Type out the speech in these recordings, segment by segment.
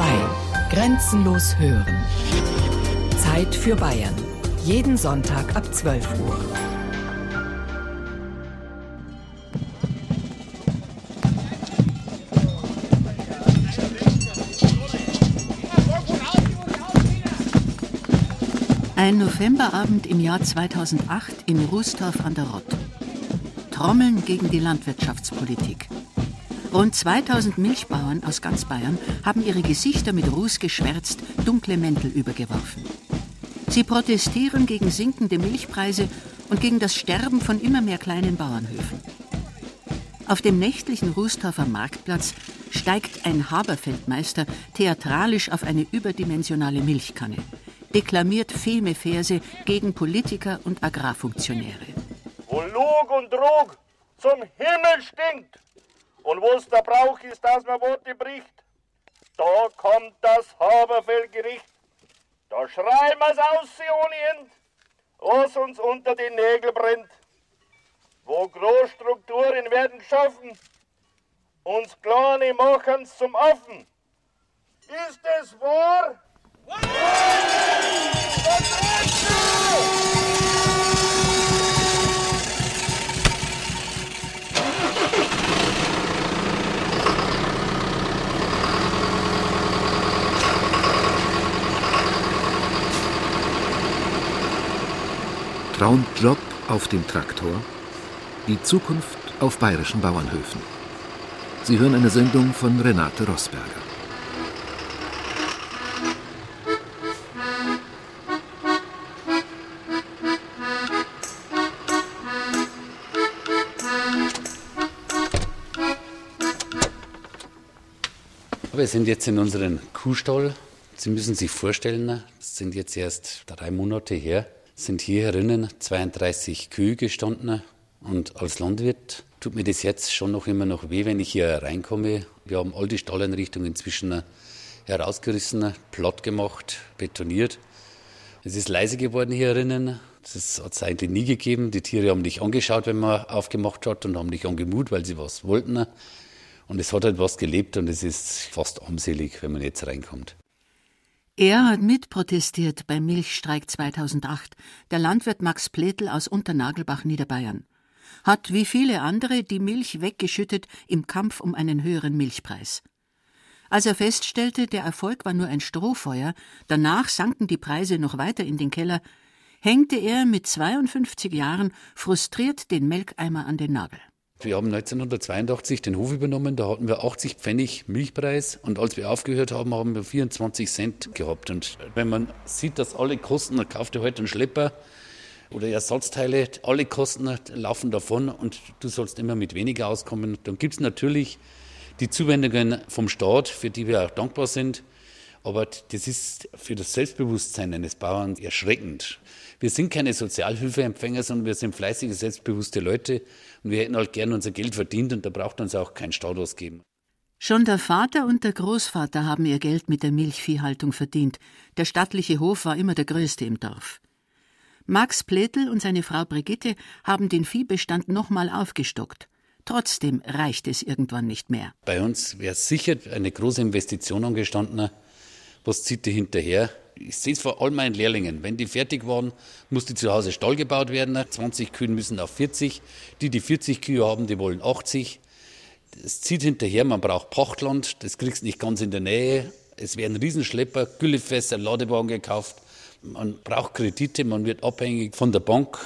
2. Grenzenlos hören. Zeit für Bayern. Jeden Sonntag ab 12 Uhr. Ein Novemberabend im Jahr 2008 in Rußdorf an der Rott. Trommeln gegen die Landwirtschaftspolitik. Rund 2000 Milchbauern aus ganz Bayern haben ihre Gesichter mit Ruß geschwärzt, dunkle Mäntel übergeworfen. Sie protestieren gegen sinkende Milchpreise und gegen das Sterben von immer mehr kleinen Bauernhöfen. Auf dem nächtlichen Rußdorfer Marktplatz steigt ein Haberfeldmeister theatralisch auf eine überdimensionale Milchkanne, deklamiert Feme-Verse gegen Politiker und Agrarfunktionäre. Wo Lug und Trug zum Himmel stinkt, und wo es der Brauch ist, dass man Worte bricht, da kommt das Haberfeldgericht. Da schreien wir's aus, End, was uns unter die Nägel brennt. Wo Großstrukturen werden schaffen, uns Kleine machen's zum Affen. Ist es wahr? Wahr! Traumjob auf dem Traktor. Die Zukunft auf bayerischen Bauernhöfen. Sie hören eine Sendung von Renate Rosberger. Wir sind jetzt in unserem Kuhstall. Sie müssen sich vorstellen, es sind jetzt erst drei Monate her, sind hier herinnen 32 Kühe gestanden. Und als Landwirt tut mir das jetzt schon noch immer noch weh, wenn ich hier reinkomme. Wir haben all die Stalleinrichtungen inzwischen herausgerissen, platt gemacht, betoniert. Es ist leise geworden hier herinnen. Das hat es eigentlich nie gegeben. Die Tiere haben dich angeschaut, wenn man aufgemacht hat und haben dich angemut, weil sie was wollten. Und es hat halt was gelebt und es ist fast armselig, wenn man jetzt reinkommt. Er hat mitprotestiert beim Milchstreik 2008, der Landwirt Max Pletl aus Unternagelbach, Niederbayern. Hat wie viele andere die Milch weggeschüttet im Kampf um einen höheren Milchpreis. Als er feststellte, der Erfolg war nur ein Strohfeuer, danach sanken die Preise noch weiter in den Keller, hängte er mit 52 Jahren frustriert den Melkeimer an den Nagel. Wir haben 1982 den Hof übernommen, da hatten wir 80 Pfennig Milchpreis und als wir aufgehört haben, haben wir 24 Cent gehabt. Und wenn man sieht, dass alle Kosten, dann kauft ihr heute einen Schlepper oder Ersatzteile, alle Kosten laufen davon und du sollst immer mit weniger auskommen. Dann gibt es natürlich die Zuwendungen vom Staat, für die wir auch dankbar sind. Aber das ist für das Selbstbewusstsein eines Bauern erschreckend. Wir sind keine Sozialhilfeempfänger, sondern wir sind fleißige, selbstbewusste Leute und wir hätten halt gern unser Geld verdient und da braucht uns auch kein Staat ausgeben. Schon der Vater und der Großvater haben ihr Geld mit der Milchviehhaltung verdient. Der stattliche Hof war immer der größte im Dorf. Max Pletl und seine Frau Brigitte haben den Viehbestand nochmal aufgestockt. Trotzdem reicht es irgendwann nicht mehr. Bei uns wäre sicher eine große Investition angestanden. Was zieht die hinterher? Ich sehe es vor all meinen Lehrlingen. Wenn die fertig waren, musste zu Hause Stall gebaut werden. 20 Kühe müssen auf 40. Die, die 40 Kühe haben, die wollen 80. Es zieht hinterher, man braucht Pachtland. Das kriegst du nicht ganz in der Nähe. Es werden Riesenschlepper, Güllefässer, Ladewagen gekauft. Man braucht Kredite, man wird abhängig von der Bank.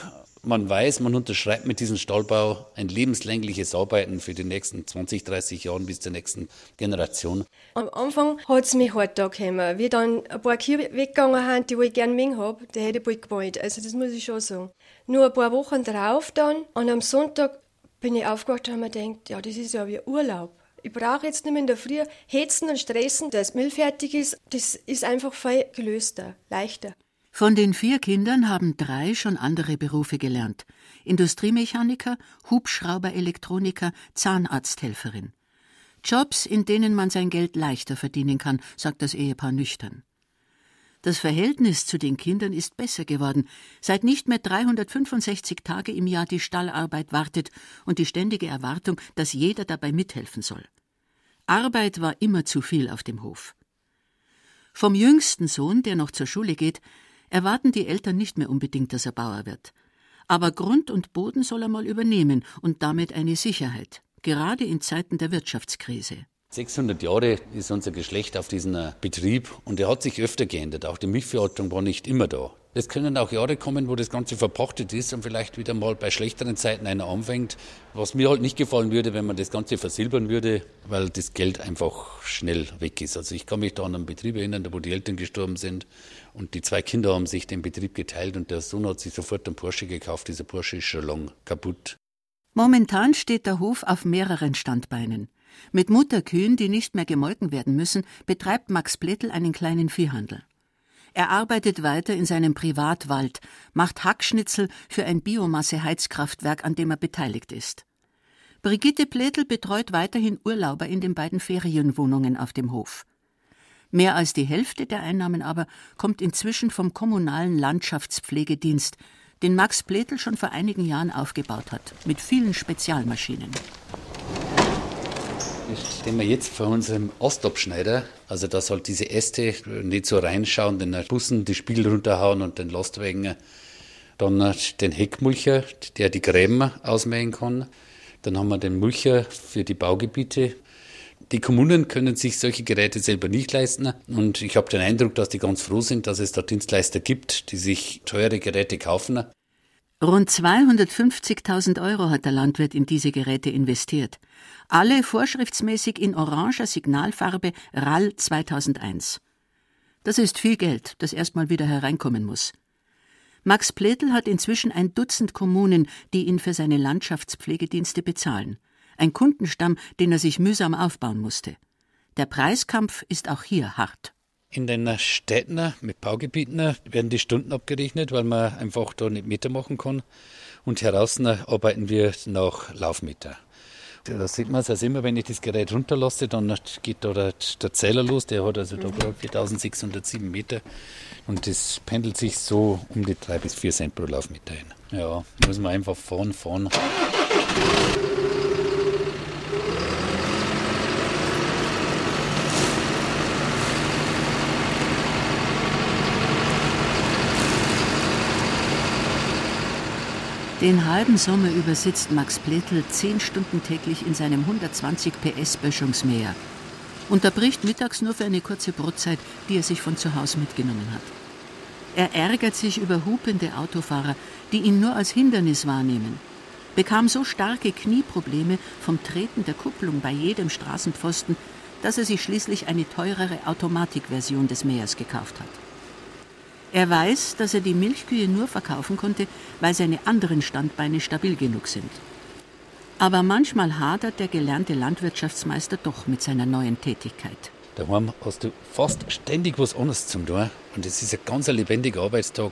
Man weiß, man unterschreibt mit diesem Stallbau ein lebenslängliches Arbeiten für die nächsten 20, 30 Jahre bis zur nächsten Generation. Am Anfang hat es mich hart angekommen. Wie dann ein paar Kühe weggegangen sind, die ich gerne mehr habe, die hätte ich bald gemalt. Also das muss ich schon sagen. Nur ein paar Wochen drauf dann und am Sonntag bin ich aufgewacht und habe mir gedacht, ja, das ist ja wie Urlaub. Ich brauche jetzt nicht mehr in der Früh hetzen und stressen, dass Milch fertig ist. Das ist einfach viel gelöster, leichter. Von den vier Kindern haben drei schon andere Berufe gelernt. Industriemechaniker, Hubschrauberelektroniker, Zahnarzthelferin. Jobs, in denen man sein Geld leichter verdienen kann, sagt das Ehepaar nüchtern. Das Verhältnis zu den Kindern ist besser geworden, seit nicht mehr 365 Tage im Jahr die Stallarbeit wartet und die ständige Erwartung, dass jeder dabei mithelfen soll. Arbeit war immer zu viel auf dem Hof. Vom jüngsten Sohn, der noch zur Schule geht, erwarten die Eltern nicht mehr unbedingt, dass er Bauer wird. Aber Grund und Boden soll er mal übernehmen und damit eine Sicherheit, gerade in Zeiten der Wirtschaftskrise. 600 Jahre ist unser Geschlecht auf diesem äh, Betrieb und er hat sich öfter geändert. Auch die Milchverordnung war nicht immer da. Es können auch Jahre kommen, wo das Ganze verpachtet ist und vielleicht wieder mal bei schlechteren Zeiten einer anfängt. Was mir halt nicht gefallen würde, wenn man das Ganze versilbern würde, weil das Geld einfach schnell weg ist. Also ich kann mich da an einen Betrieb erinnern, wo die Eltern gestorben sind und die zwei Kinder haben sich den Betrieb geteilt und der Sohn hat sich sofort einen Porsche gekauft. Dieser Porsche ist schon lang kaputt. Momentan steht der Hof auf mehreren Standbeinen. Mit Mutterkühen, die nicht mehr gemolken werden müssen, betreibt Max Plettel einen kleinen Viehhandel. Er arbeitet weiter in seinem Privatwald, macht Hackschnitzel für ein Biomasse-Heizkraftwerk, an dem er beteiligt ist. Brigitte Plätl betreut weiterhin Urlauber in den beiden Ferienwohnungen auf dem Hof. Mehr als die Hälfte der Einnahmen aber kommt inzwischen vom kommunalen Landschaftspflegedienst, den Max Plätl schon vor einigen Jahren aufgebaut hat, mit vielen Spezialmaschinen stehen wir jetzt vor unserem Ostabschneider. Also da soll diese Äste nicht so reinschauen, den Bussen die Spiegel runterhauen und den Lastwagen. Dann den Heckmulcher, der die Gräben ausmähen kann. Dann haben wir den Mulcher für die Baugebiete. Die Kommunen können sich solche Geräte selber nicht leisten. Und ich habe den Eindruck, dass die ganz froh sind, dass es da Dienstleister gibt, die sich teure Geräte kaufen. Rund 250.000 Euro hat der Landwirt in diese Geräte investiert. Alle vorschriftsmäßig in oranger Signalfarbe RAL 2001. Das ist viel Geld, das erstmal wieder hereinkommen muss. Max Pletl hat inzwischen ein Dutzend Kommunen, die ihn für seine Landschaftspflegedienste bezahlen. Ein Kundenstamm, den er sich mühsam aufbauen musste. Der Preiskampf ist auch hier hart. In den Städten mit Baugebieten werden die Stunden abgerechnet, weil man einfach da nicht Meter machen kann. Und heraus arbeiten wir nach Laufmeter. Da sieht man es also immer, wenn ich das Gerät runterlasse, dann geht da der, der Zähler los. Der hat also da 4607 Meter. Und das pendelt sich so um die 3 bis 4 Cent pro Laufmeter hin. Ja, muss man einfach fahren, fahren. Den halben Sommer über sitzt Max Pletl zehn Stunden täglich in seinem 120 PS Böschungsmäher. Unterbricht mittags nur für eine kurze Brotzeit, die er sich von zu Hause mitgenommen hat. Er ärgert sich über hupende Autofahrer, die ihn nur als Hindernis wahrnehmen. Bekam so starke Knieprobleme vom Treten der Kupplung bei jedem Straßenpfosten, dass er sich schließlich eine teurere Automatikversion des Mähers gekauft hat. Er weiß, dass er die Milchkühe nur verkaufen konnte, weil seine anderen Standbeine stabil genug sind. Aber manchmal hadert der gelernte Landwirtschaftsmeister doch mit seiner neuen Tätigkeit. Daheim hast du fast ständig was anderes zum tun. Und es ist ein ganz lebendiger Arbeitstag.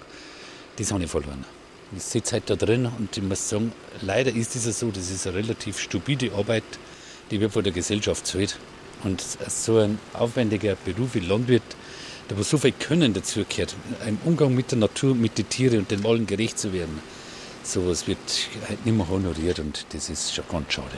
Das habe ich verloren. Ich sitze halt da drin und ich muss sagen, leider ist es so, das ist eine relativ stupide Arbeit, die wird von der Gesellschaft zahlt. Und so ein aufwendiger Beruf wie Landwirt, da wo so viel Können dazugehört, im Umgang mit der Natur, mit den Tieren und den allen gerecht zu werden, sowas wird halt nicht mehr honoriert und das ist schon ganz schade.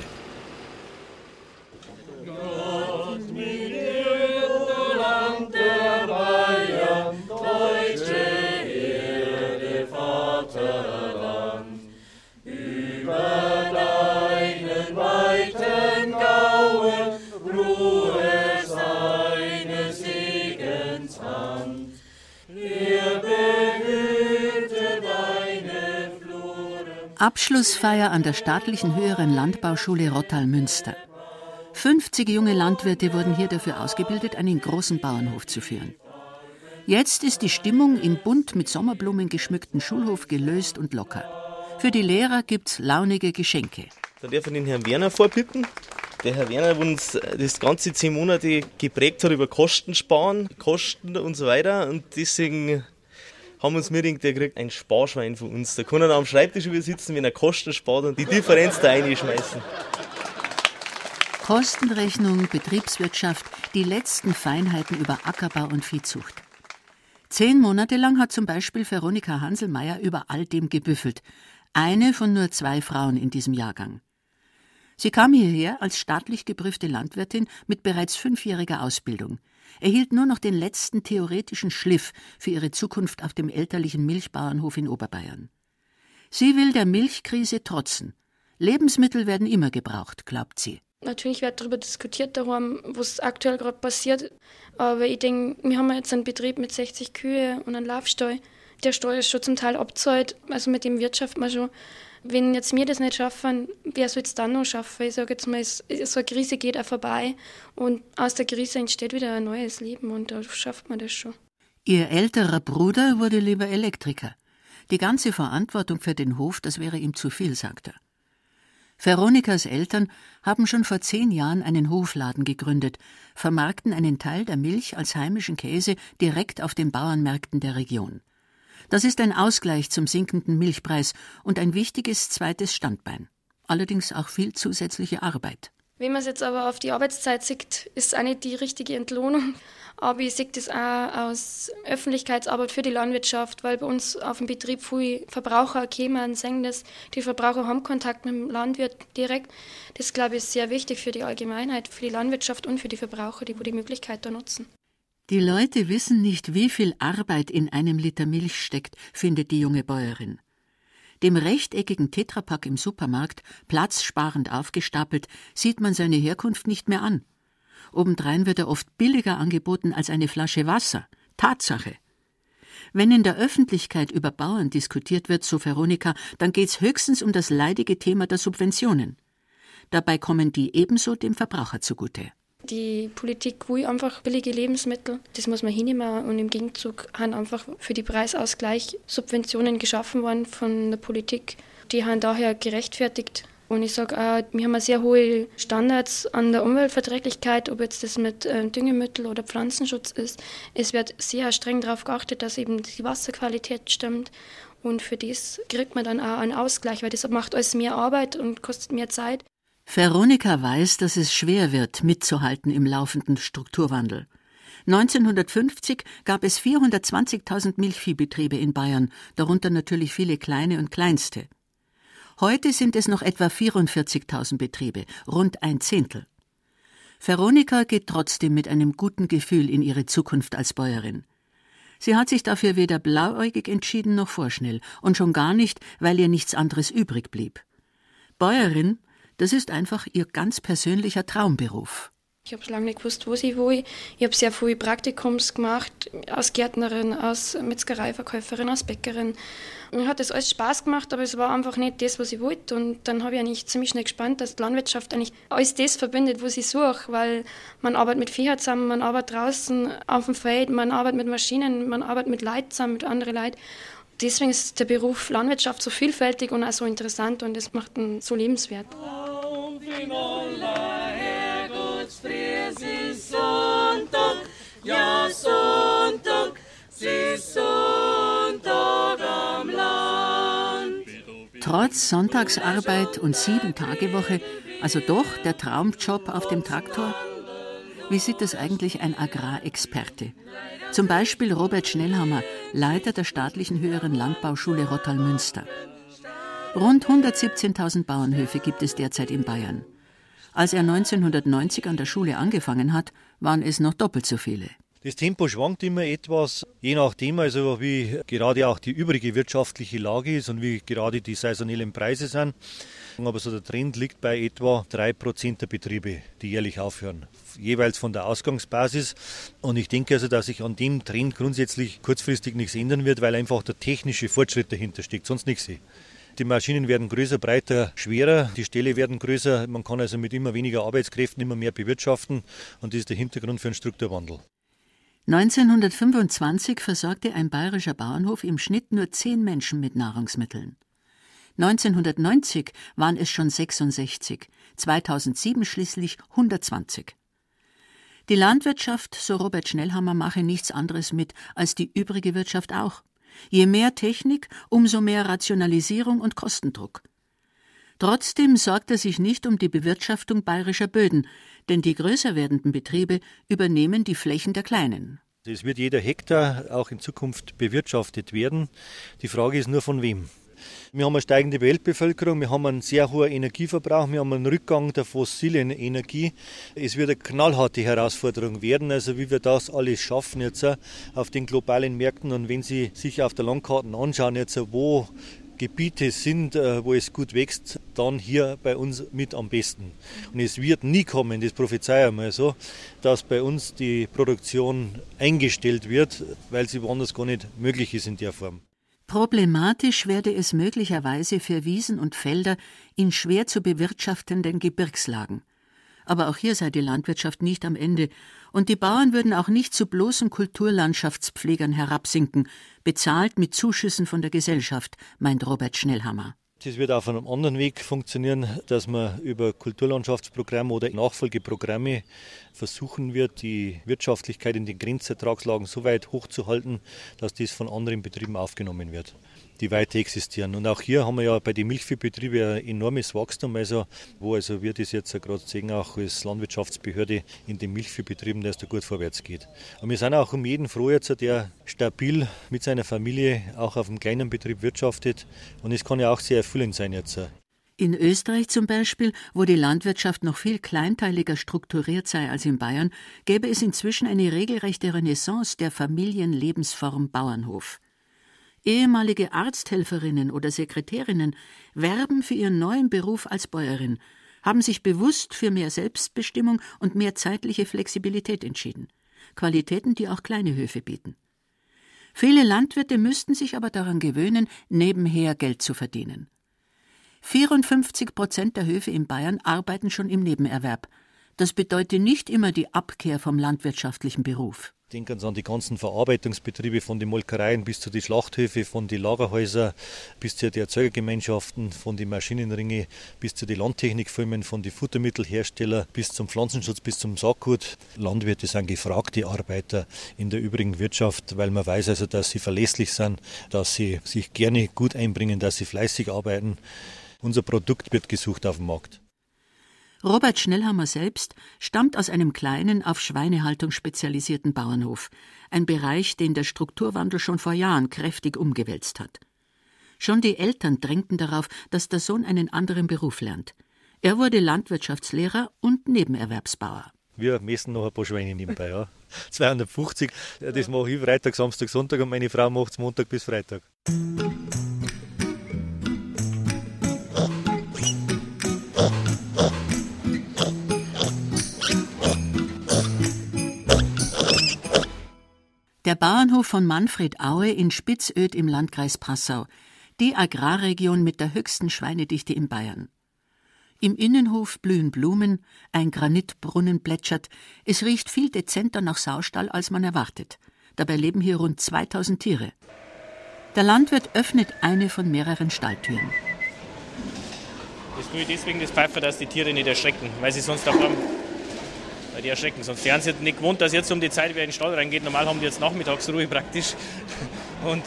Abschlussfeier an der staatlichen höheren Landbauschule Rottal-Münster. 50 junge Landwirte wurden hier dafür ausgebildet, einen großen Bauernhof zu führen. Jetzt ist die Stimmung im bunt mit Sommerblumen geschmückten Schulhof gelöst und locker. Für die Lehrer gibt's launige Geschenke. Da darf ich den Herrn Werner vorbitten. Der Herr Werner, uns das ganze zehn Monate geprägt hat über Kosten sparen, Kosten und so weiter. Und deswegen haben uns mitgedacht, der kriegt ein Sparschwein von uns. Da kann er am Schreibtisch übersitzen, wenn er Kosten spart und die Differenz da reinschmeißen. Kostenrechnung, Betriebswirtschaft, die letzten Feinheiten über Ackerbau und Viehzucht. Zehn Monate lang hat zum Beispiel Veronika Hanselmeier über all dem gebüffelt. Eine von nur zwei Frauen in diesem Jahrgang. Sie kam hierher als staatlich geprüfte Landwirtin mit bereits fünfjähriger Ausbildung, erhielt nur noch den letzten theoretischen Schliff für ihre Zukunft auf dem elterlichen Milchbauernhof in Oberbayern. Sie will der Milchkrise trotzen. Lebensmittel werden immer gebraucht, glaubt sie. Natürlich wird darüber diskutiert, darum, was aktuell gerade passiert. Aber ich denke, wir haben jetzt einen Betrieb mit 60 Kühe und einen Laufstall. Der Stall ist schon zum Teil abgezahlt, also mit dem wirtschaften wir schon. Wenn jetzt wir das nicht schaffen, wer soll es dann noch schaffen? Ich sage jetzt mal, so eine Krise geht auch vorbei und aus der Krise entsteht wieder ein neues Leben und da schafft man das schon. Ihr älterer Bruder wurde lieber Elektriker. Die ganze Verantwortung für den Hof, das wäre ihm zu viel, sagt er. Veronikas Eltern haben schon vor zehn Jahren einen Hofladen gegründet, vermarkten einen Teil der Milch als heimischen Käse direkt auf den Bauernmärkten der Region. Das ist ein Ausgleich zum sinkenden Milchpreis und ein wichtiges zweites Standbein. Allerdings auch viel zusätzliche Arbeit. Wenn man es jetzt aber auf die Arbeitszeit sieht, ist es auch nicht die richtige Entlohnung. Aber ich sehe das auch aus Öffentlichkeitsarbeit für die Landwirtschaft, weil bei uns auf dem Betrieb viele Verbraucher kommen und sehen das. Die Verbraucher haben Kontakt mit dem Landwirt direkt. Das, glaube ich, ist sehr wichtig für die Allgemeinheit, für die Landwirtschaft und für die Verbraucher, die die Möglichkeit da nutzen. Die Leute wissen nicht, wie viel Arbeit in einem Liter Milch steckt, findet die junge Bäuerin. Dem rechteckigen Tetrapack im Supermarkt, platzsparend aufgestapelt, sieht man seine Herkunft nicht mehr an. Obendrein wird er oft billiger angeboten als eine Flasche Wasser. Tatsache. Wenn in der Öffentlichkeit über Bauern diskutiert wird, so Veronika, dann geht's höchstens um das leidige Thema der Subventionen. Dabei kommen die ebenso dem Verbraucher zugute. Die Politik will einfach billige Lebensmittel. Das muss man hinnehmen. Und im Gegenzug haben einfach für die Preisausgleich Subventionen geschaffen worden von der Politik. Die haben daher gerechtfertigt. Und ich sage auch, wir haben sehr hohe Standards an der Umweltverträglichkeit, ob jetzt das mit äh, Düngemittel oder Pflanzenschutz ist. Es wird sehr streng darauf geachtet, dass eben die Wasserqualität stimmt. Und für das kriegt man dann auch einen Ausgleich, weil das macht alles mehr Arbeit und kostet mehr Zeit. Veronika weiß, dass es schwer wird, mitzuhalten im laufenden Strukturwandel. 1950 gab es 420.000 Milchviehbetriebe in Bayern, darunter natürlich viele kleine und kleinste. Heute sind es noch etwa 44.000 Betriebe, rund ein Zehntel. Veronika geht trotzdem mit einem guten Gefühl in ihre Zukunft als Bäuerin. Sie hat sich dafür weder blauäugig entschieden noch vorschnell und schon gar nicht, weil ihr nichts anderes übrig blieb. Bäuerin das ist einfach ihr ganz persönlicher Traumberuf. Ich habe lange nicht gewusst, was ich will. Ich habe sehr viele Praktikums gemacht, als Gärtnerin, als Metzgereiverkäuferin, als Bäckerin. Mir hat das alles Spaß gemacht, aber es war einfach nicht das, was ich wollte. Und dann habe ich eigentlich ziemlich schnell gespannt, dass die Landwirtschaft eigentlich alles das verbindet, was ich suche, weil man arbeitet mit Viechern zusammen, man arbeitet draußen auf dem Feld, man arbeitet mit Maschinen, man arbeitet mit Leuten zusammen, mit anderen Leuten. Deswegen ist der Beruf Landwirtschaft so vielfältig und auch so interessant und es macht ihn so lebenswert. Ja, Sonntag, sie Sonntag am Land. Trotz Sonntagsarbeit und Sieben-Tage-Woche, also doch der Traumjob auf dem Traktor? Wie sieht das eigentlich ein Agrarexperte? Zum Beispiel Robert Schnellhammer, Leiter der staatlichen höheren Landbauschule Rottal-Münster. Rund 117.000 Bauernhöfe gibt es derzeit in Bayern. Als er 1990 an der Schule angefangen hat, waren es noch doppelt so viele. Das Tempo schwankt immer etwas, je nachdem, also wie gerade auch die übrige wirtschaftliche Lage ist und wie gerade die saisonellen Preise sind. Aber so der Trend liegt bei etwa 3% der Betriebe, die jährlich aufhören, jeweils von der Ausgangsbasis. Und ich denke also, dass sich an dem Trend grundsätzlich kurzfristig nichts ändern wird, weil einfach der technische Fortschritt dahinter steckt, sonst nichts. Die Maschinen werden größer, breiter, schwerer, die Ställe werden größer. Man kann also mit immer weniger Arbeitskräften immer mehr bewirtschaften und das ist der Hintergrund für einen Strukturwandel. 1925 versorgte ein bayerischer Bauernhof im Schnitt nur zehn Menschen mit Nahrungsmitteln. 1990 waren es schon 66, 2007 schließlich 120. Die Landwirtschaft, so Robert Schnellhammer, mache nichts anderes mit als die übrige Wirtschaft auch. Je mehr Technik, umso mehr Rationalisierung und Kostendruck. Trotzdem sorgt er sich nicht um die Bewirtschaftung bayerischer Böden, denn die größer werdenden Betriebe übernehmen die Flächen der kleinen. Es wird jeder Hektar auch in Zukunft bewirtschaftet werden. Die Frage ist nur von wem. Wir haben eine steigende Weltbevölkerung, wir haben einen sehr hohen Energieverbrauch, wir haben einen Rückgang der fossilen Energie. Es wird eine knallharte Herausforderung werden, also wie wir das alles schaffen jetzt auf den globalen Märkten. Und wenn Sie sich auf der Landkarte anschauen, jetzt wo Gebiete sind, äh, wo es gut wächst, dann hier bei uns mit am besten. Und es wird nie kommen, das prophezei ich mal so, dass bei uns die Produktion eingestellt wird, weil sie woanders gar nicht möglich ist in der Form. Problematisch werde es möglicherweise für Wiesen und Felder in schwer zu bewirtschaftenden Gebirgslagen. Aber auch hier sei die Landwirtschaft nicht am Ende, und die Bauern würden auch nicht zu bloßen Kulturlandschaftspflegern herabsinken, bezahlt mit Zuschüssen von der Gesellschaft, meint Robert Schnellhammer. Das wird auf einem anderen Weg funktionieren, dass man über Kulturlandschaftsprogramme oder Nachfolgeprogramme versuchen wird, die Wirtschaftlichkeit in den Grenzertragslagen so weit hochzuhalten, dass dies von anderen Betrieben aufgenommen wird die weiter existieren. Und auch hier haben wir ja bei den Milchviehbetrieben ein enormes Wachstum, also wo also wir das jetzt gerade sehen, auch als Landwirtschaftsbehörde in den Milchviehbetrieben, dass da gut vorwärts geht. Und wir sind auch um jeden froh jetzt, der stabil mit seiner Familie auch auf einem kleinen Betrieb wirtschaftet. Und es kann ja auch sehr erfüllend sein jetzt. In Österreich zum Beispiel, wo die Landwirtschaft noch viel kleinteiliger strukturiert sei als in Bayern, gäbe es inzwischen eine regelrechte Renaissance der Familienlebensform Bauernhof. Ehemalige Arzthelferinnen oder Sekretärinnen werben für ihren neuen Beruf als Bäuerin, haben sich bewusst für mehr Selbstbestimmung und mehr zeitliche Flexibilität entschieden. Qualitäten, die auch kleine Höfe bieten. Viele Landwirte müssten sich aber daran gewöhnen, nebenher Geld zu verdienen. 54 Prozent der Höfe in Bayern arbeiten schon im Nebenerwerb. Das bedeutet nicht immer die Abkehr vom landwirtschaftlichen Beruf. Denken Sie an die ganzen Verarbeitungsbetriebe von den Molkereien bis zu den Schlachthöfe, von den Lagerhäusern bis zu den Erzeugergemeinschaften, von den Maschinenringe bis zu den Landtechnikfirmen, von den Futtermittelherstellern bis zum Pflanzenschutz, bis zum Saatgut. Landwirte sind gefragte Arbeiter in der übrigen Wirtschaft, weil man weiß also, dass sie verlässlich sind, dass sie sich gerne gut einbringen, dass sie fleißig arbeiten. Unser Produkt wird gesucht auf dem Markt. Robert Schnellhammer selbst stammt aus einem kleinen, auf Schweinehaltung spezialisierten Bauernhof, ein Bereich, den der Strukturwandel schon vor Jahren kräftig umgewälzt hat. Schon die Eltern drängten darauf, dass der Sohn einen anderen Beruf lernt. Er wurde Landwirtschaftslehrer und Nebenerwerbsbauer. Wir messen noch ein paar Schweine nebenbei, ja. 250, das mache ich Freitag, Samstag, Sonntag und meine Frau macht es Montag bis Freitag. Der Bauernhof von Manfred Aue in Spitzöd im Landkreis Passau, die Agrarregion mit der höchsten Schweinedichte in Bayern. Im Innenhof blühen Blumen, ein Granitbrunnen plätschert, es riecht viel dezenter nach Saustall, als man erwartet. Dabei leben hier rund 2000 Tiere. Der Landwirt öffnet eine von mehreren Stalltüren. Das tue ich deswegen das Pfeifer, dass die Tiere nicht erschrecken, weil sie sonst haben weil die erschrecken. Sonst wären sie nicht gewohnt, dass jetzt um die Zeit wieder in den Stall reingeht. Normal haben die jetzt Nachmittagsruhe praktisch. Und,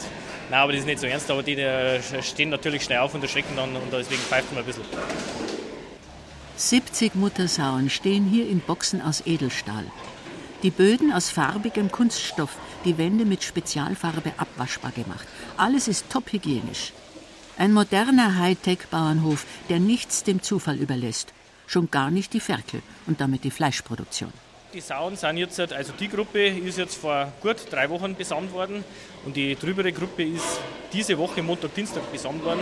nein, aber das ist nicht so ernst, aber die, die stehen natürlich schnell auf und erschrecken dann und deswegen pfeift man ein bisschen. 70 Muttersauen stehen hier in Boxen aus Edelstahl. Die Böden aus farbigem Kunststoff, die Wände mit Spezialfarbe abwaschbar gemacht. Alles ist top hygienisch. Ein moderner Hightech-Bauernhof, der nichts dem Zufall überlässt schon gar nicht die Ferkel und damit die Fleischproduktion. Die Sauen sind jetzt, also die Gruppe ist jetzt vor gut drei Wochen besamt worden und die drübere Gruppe ist diese Woche Montag, Dienstag besamt worden.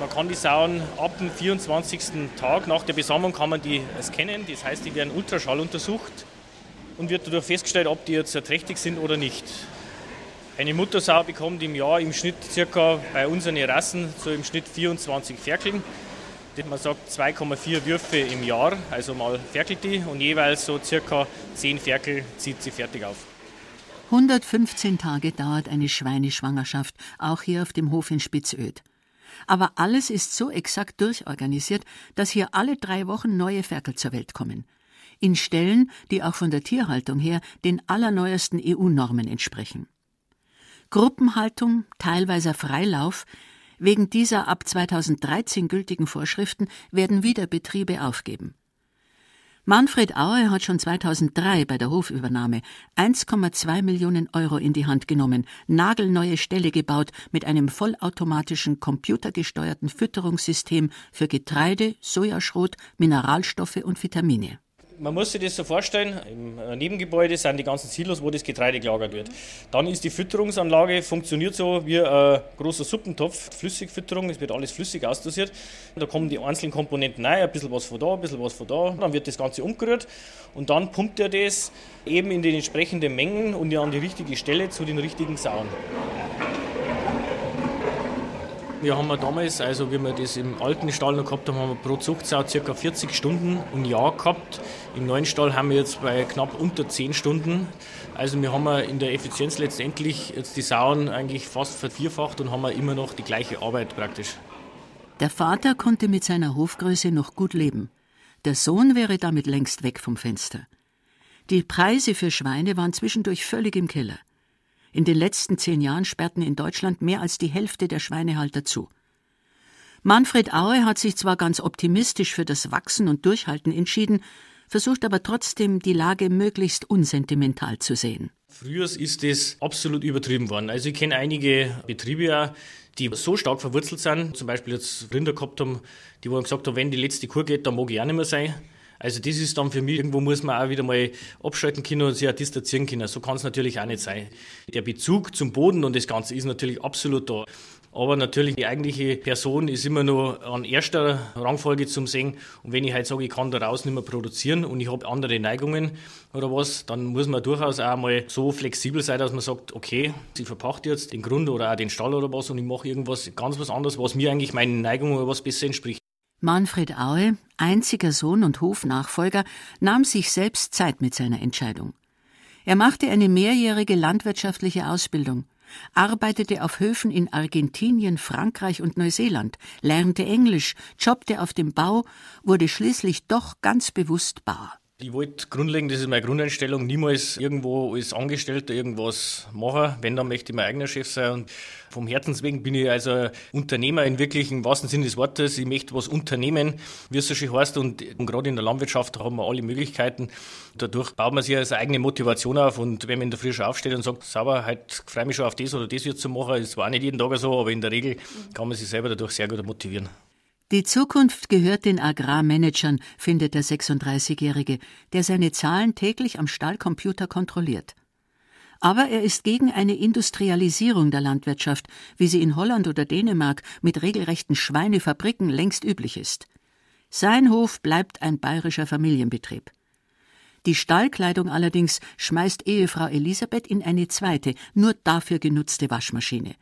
Man kann die Sauen ab dem 24. Tag nach der Besammlung kann man die scannen, das heißt, die werden Ultraschall untersucht und wird dadurch festgestellt, ob die jetzt trächtig sind oder nicht. Eine Muttersau bekommt im Jahr im Schnitt circa bei unseren Rassen so im Schnitt 24 Ferkeln. Man sagt 2,4 Würfe im Jahr, also mal ferkelt die und jeweils so circa 10 Ferkel zieht sie fertig auf. 115 Tage dauert eine Schweineschwangerschaft, auch hier auf dem Hof in Spitzöd. Aber alles ist so exakt durchorganisiert, dass hier alle drei Wochen neue Ferkel zur Welt kommen. In Stellen, die auch von der Tierhaltung her den allerneuesten EU-Normen entsprechen. Gruppenhaltung, teilweise Freilauf, Wegen dieser ab 2013 gültigen Vorschriften werden wieder Betriebe aufgeben. Manfred Aue hat schon 2003 bei der Hofübernahme 1,2 Millionen Euro in die Hand genommen, nagelneue Ställe gebaut mit einem vollautomatischen computergesteuerten Fütterungssystem für Getreide, Sojaschrot, Mineralstoffe und Vitamine. Man muss sich das so vorstellen, im äh, Nebengebäude sind die ganzen Silos, wo das Getreide gelagert wird. Dann ist die Fütterungsanlage, funktioniert so wie ein großer Suppentopf, Flüssigfütterung, es wird alles flüssig ausdosiert. Da kommen die einzelnen Komponenten rein, ein bisschen was von da, ein bisschen was von da, dann wird das Ganze umgerührt und dann pumpt er das eben in den entsprechenden Mengen und an die richtige Stelle zu den richtigen Sauen. Wir haben damals, also wie wir das im alten Stall noch gehabt haben, haben wir pro Zuchtsau ca. 40 Stunden im Jahr gehabt. Im neuen Stall haben wir jetzt bei knapp unter 10 Stunden. Also wir haben in der Effizienz letztendlich jetzt die Sauen eigentlich fast vervierfacht und haben immer noch die gleiche Arbeit praktisch. Der Vater konnte mit seiner Hofgröße noch gut leben. Der Sohn wäre damit längst weg vom Fenster. Die Preise für Schweine waren zwischendurch völlig im Keller. In den letzten zehn Jahren sperrten in Deutschland mehr als die Hälfte der Schweinehalter zu. Manfred Aue hat sich zwar ganz optimistisch für das Wachsen und Durchhalten entschieden, versucht aber trotzdem, die Lage möglichst unsentimental zu sehen. Früher ist das absolut übertrieben worden. Also ich kenne einige Betriebe, die so stark verwurzelt sind, zum Beispiel jetzt haben, die wo gesagt haben, wenn die letzte Kur geht, dann mag ich auch nicht mehr sein. Also das ist dann für mich, irgendwo muss man auch wieder mal abschalten können und sich auch distanzieren können. So kann es natürlich auch nicht sein. Der Bezug zum Boden und das Ganze ist natürlich absolut da. Aber natürlich, die eigentliche Person ist immer nur an erster Rangfolge zum Sehen. Und wenn ich halt sage, ich kann daraus nicht mehr produzieren und ich habe andere Neigungen oder was, dann muss man durchaus auch mal so flexibel sein, dass man sagt, okay, ich verpachte jetzt den Grund oder auch den Stall oder was und ich mache irgendwas ganz was anderes, was mir eigentlich meinen Neigungen oder was besser entspricht. Manfred Aue, einziger Sohn und Hofnachfolger, nahm sich selbst Zeit mit seiner Entscheidung. Er machte eine mehrjährige landwirtschaftliche Ausbildung, arbeitete auf Höfen in Argentinien, Frankreich und Neuseeland, lernte Englisch, jobbte auf dem Bau, wurde schließlich doch ganz bewusst Bauer. Ich wollte grundlegend, das ist meine Grundeinstellung, niemals irgendwo als Angestellter irgendwas machen. Wenn, dann möchte ich mein eigener Chef sein. Und vom Herzenswegen bin ich also Unternehmer in wirklichen wahrsten Sinne des Wortes. Ich möchte was unternehmen, wie es so schön heißt. Und, und gerade in der Landwirtschaft haben wir alle Möglichkeiten. Dadurch baut man sich eine eigene Motivation auf. Und wenn man in der Früh schon aufsteht und sagt, sauber, heute freue ich mich schon auf das oder das wird zu machen, ist zwar nicht jeden Tag so, aber in der Regel kann man sich selber dadurch sehr gut motivieren. Die Zukunft gehört den Agrarmanagern, findet der 36-Jährige, der seine Zahlen täglich am Stallcomputer kontrolliert. Aber er ist gegen eine Industrialisierung der Landwirtschaft, wie sie in Holland oder Dänemark mit regelrechten Schweinefabriken längst üblich ist. Sein Hof bleibt ein bayerischer Familienbetrieb. Die Stallkleidung allerdings schmeißt Ehefrau Elisabeth in eine zweite, nur dafür genutzte Waschmaschine.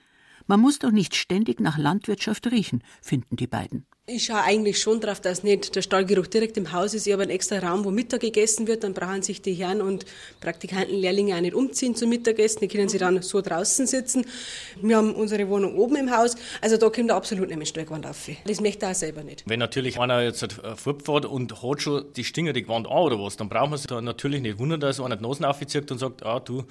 Man muss doch nicht ständig nach Landwirtschaft riechen, finden die beiden. Ich schaue eigentlich schon darauf, dass nicht der Stallgeruch direkt im Haus ist. Ich habe einen extra Raum, wo Mittag gegessen wird. Dann brauchen sich die Herren und Praktikanten, Lehrlinge auch nicht umziehen zum Mittagessen. Die können sie dann so draußen sitzen. Wir haben unsere Wohnung oben im Haus. Also da kommt er absolut nicht mit Streckwand auf. Das möchte er auch selber nicht. Wenn natürlich einer jetzt fortfährt und hat schon die Stinger die Wand an oder was, dann braucht man sich da natürlich nicht wundern, dass einer die Nase aufzieht und sagt, ah du,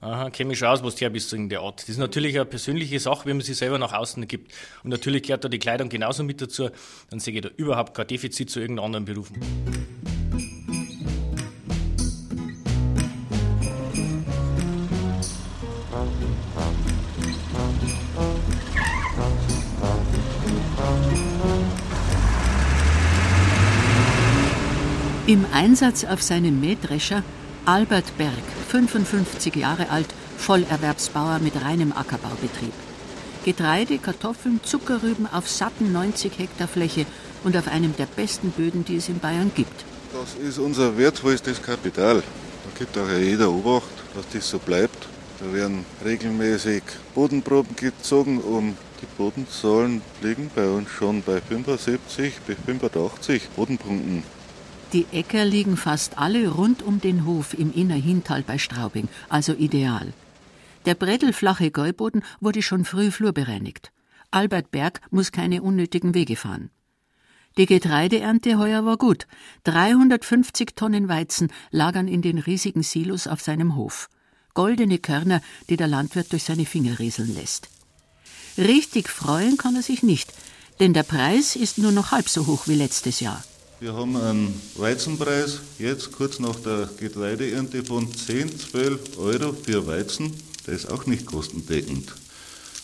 Aha, kenne mich schon aus, was du her bist in der Art. Das ist natürlich eine persönliche Sache, wenn man sie selber nach außen gibt. Und natürlich gehört da die Kleidung genauso mit dazu. Dann sehe ich da überhaupt kein Defizit zu irgendeinen anderen Berufen. Im Einsatz auf seinem Mähdrescher Albert Berg, 55 Jahre alt, Vollerwerbsbauer mit reinem Ackerbaubetrieb. Getreide, Kartoffeln, Zuckerrüben auf satten 90 Hektar Fläche und auf einem der besten Böden, die es in Bayern gibt. Das ist unser wertvollstes Kapital. Da gibt auch jeder Obacht, dass das so bleibt. Da werden regelmäßig Bodenproben gezogen und die Bodenzahlen liegen bei uns schon bei 75 bis 85 Bodenpunkten. Die Äcker liegen fast alle rund um den Hof im Innerhintal bei Straubing, also ideal. Der brettelflache Gäuboden wurde schon früh flurbereinigt. Albert Berg muss keine unnötigen Wege fahren. Die Getreideernte heuer war gut. 350 Tonnen Weizen lagern in den riesigen Silos auf seinem Hof. Goldene Körner, die der Landwirt durch seine Finger rieseln lässt. Richtig freuen kann er sich nicht, denn der Preis ist nur noch halb so hoch wie letztes Jahr. Wir haben einen Weizenpreis jetzt kurz nach der Getreideernte von 10, 12 Euro für Weizen. Der ist auch nicht kostendeckend.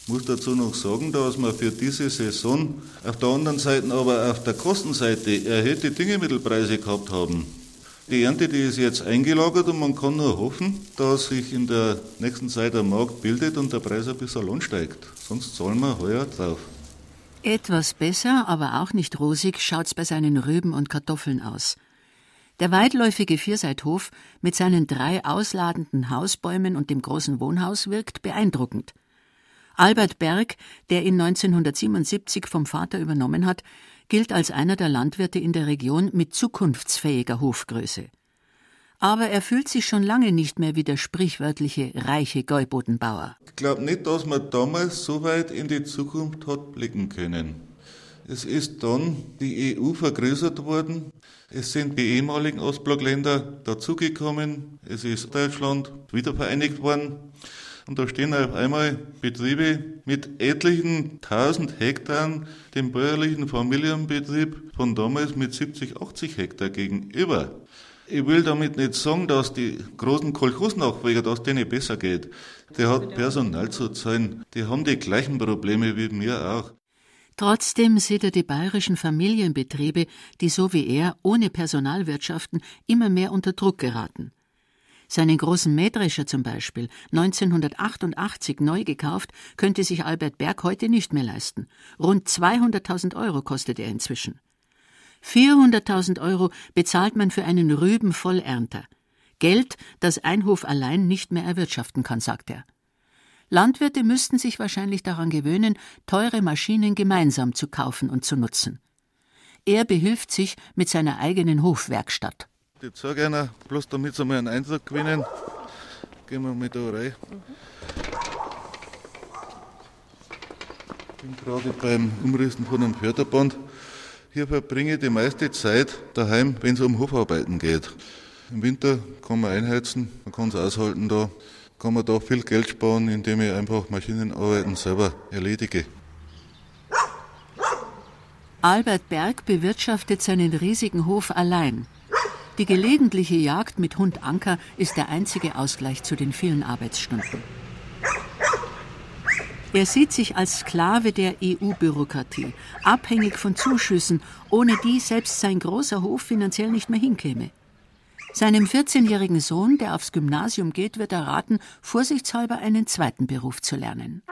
Ich muss dazu noch sagen, dass wir für diese Saison auf der anderen Seite aber auf der Kostenseite erhöhte Düngemittelpreise gehabt haben. Die Ernte, die ist jetzt eingelagert und man kann nur hoffen, dass sich in der nächsten Zeit der Markt bildet und der Preis ein bisschen ansteigt. Sonst zahlen wir heuer drauf. Etwas besser, aber auch nicht rosig schaut's bei seinen Rüben und Kartoffeln aus. Der weitläufige Vierseithof mit seinen drei ausladenden Hausbäumen und dem großen Wohnhaus wirkt beeindruckend. Albert Berg, der ihn 1977 vom Vater übernommen hat, gilt als einer der Landwirte in der Region mit zukunftsfähiger Hofgröße. Aber er fühlt sich schon lange nicht mehr wie der sprichwörtliche reiche Gäubodenbauer. Ich glaube nicht, dass man damals so weit in die Zukunft hat blicken können. Es ist dann die EU vergrößert worden. Es sind die ehemaligen Ostblockländer dazugekommen. Es ist Deutschland wieder vereinigt worden. Und da stehen auf einmal Betriebe mit etlichen tausend Hektar dem bäuerlichen Familienbetrieb von damals mit 70, 80 Hektar gegenüber. Ich will damit nicht sagen, dass die großen Kolchosnachfolger, dass denen besser geht. Der hat Personal zu zahlen. Die haben die gleichen Probleme wie mir auch. Trotzdem sieht er die bayerischen Familienbetriebe, die so wie er ohne Personalwirtschaften immer mehr unter Druck geraten. Seinen großen Mähdrescher zum Beispiel, 1988 neu gekauft, könnte sich Albert Berg heute nicht mehr leisten. Rund 200.000 Euro kostet er inzwischen. 400.000 Euro bezahlt man für einen Rübenvollernter. Geld, das ein Hof allein nicht mehr erwirtschaften kann, sagt er. Landwirte müssten sich wahrscheinlich daran gewöhnen, teure Maschinen gemeinsam zu kaufen und zu nutzen. Er behilft sich mit seiner eigenen Hofwerkstatt. Ich zeige einer, bloß damit sie mal einen Eindruck gewinnen. Gehen wir mal da rein. Ich bin gerade beim Umrissen von einem Förderband. Hier verbringe ich die meiste Zeit daheim, wenn es um Hofarbeiten geht. Im Winter kann man einheizen, man kann es aushalten da, kann man da viel Geld sparen, indem ich einfach Maschinenarbeiten selber erledige. Albert Berg bewirtschaftet seinen riesigen Hof allein. Die gelegentliche Jagd mit Hund Anker ist der einzige Ausgleich zu den vielen Arbeitsstunden. Er sieht sich als Sklave der EU-Bürokratie, abhängig von Zuschüssen, ohne die selbst sein großer Hof finanziell nicht mehr hinkäme. Seinem 14-jährigen Sohn, der aufs Gymnasium geht, wird er raten, vorsichtshalber einen zweiten Beruf zu lernen.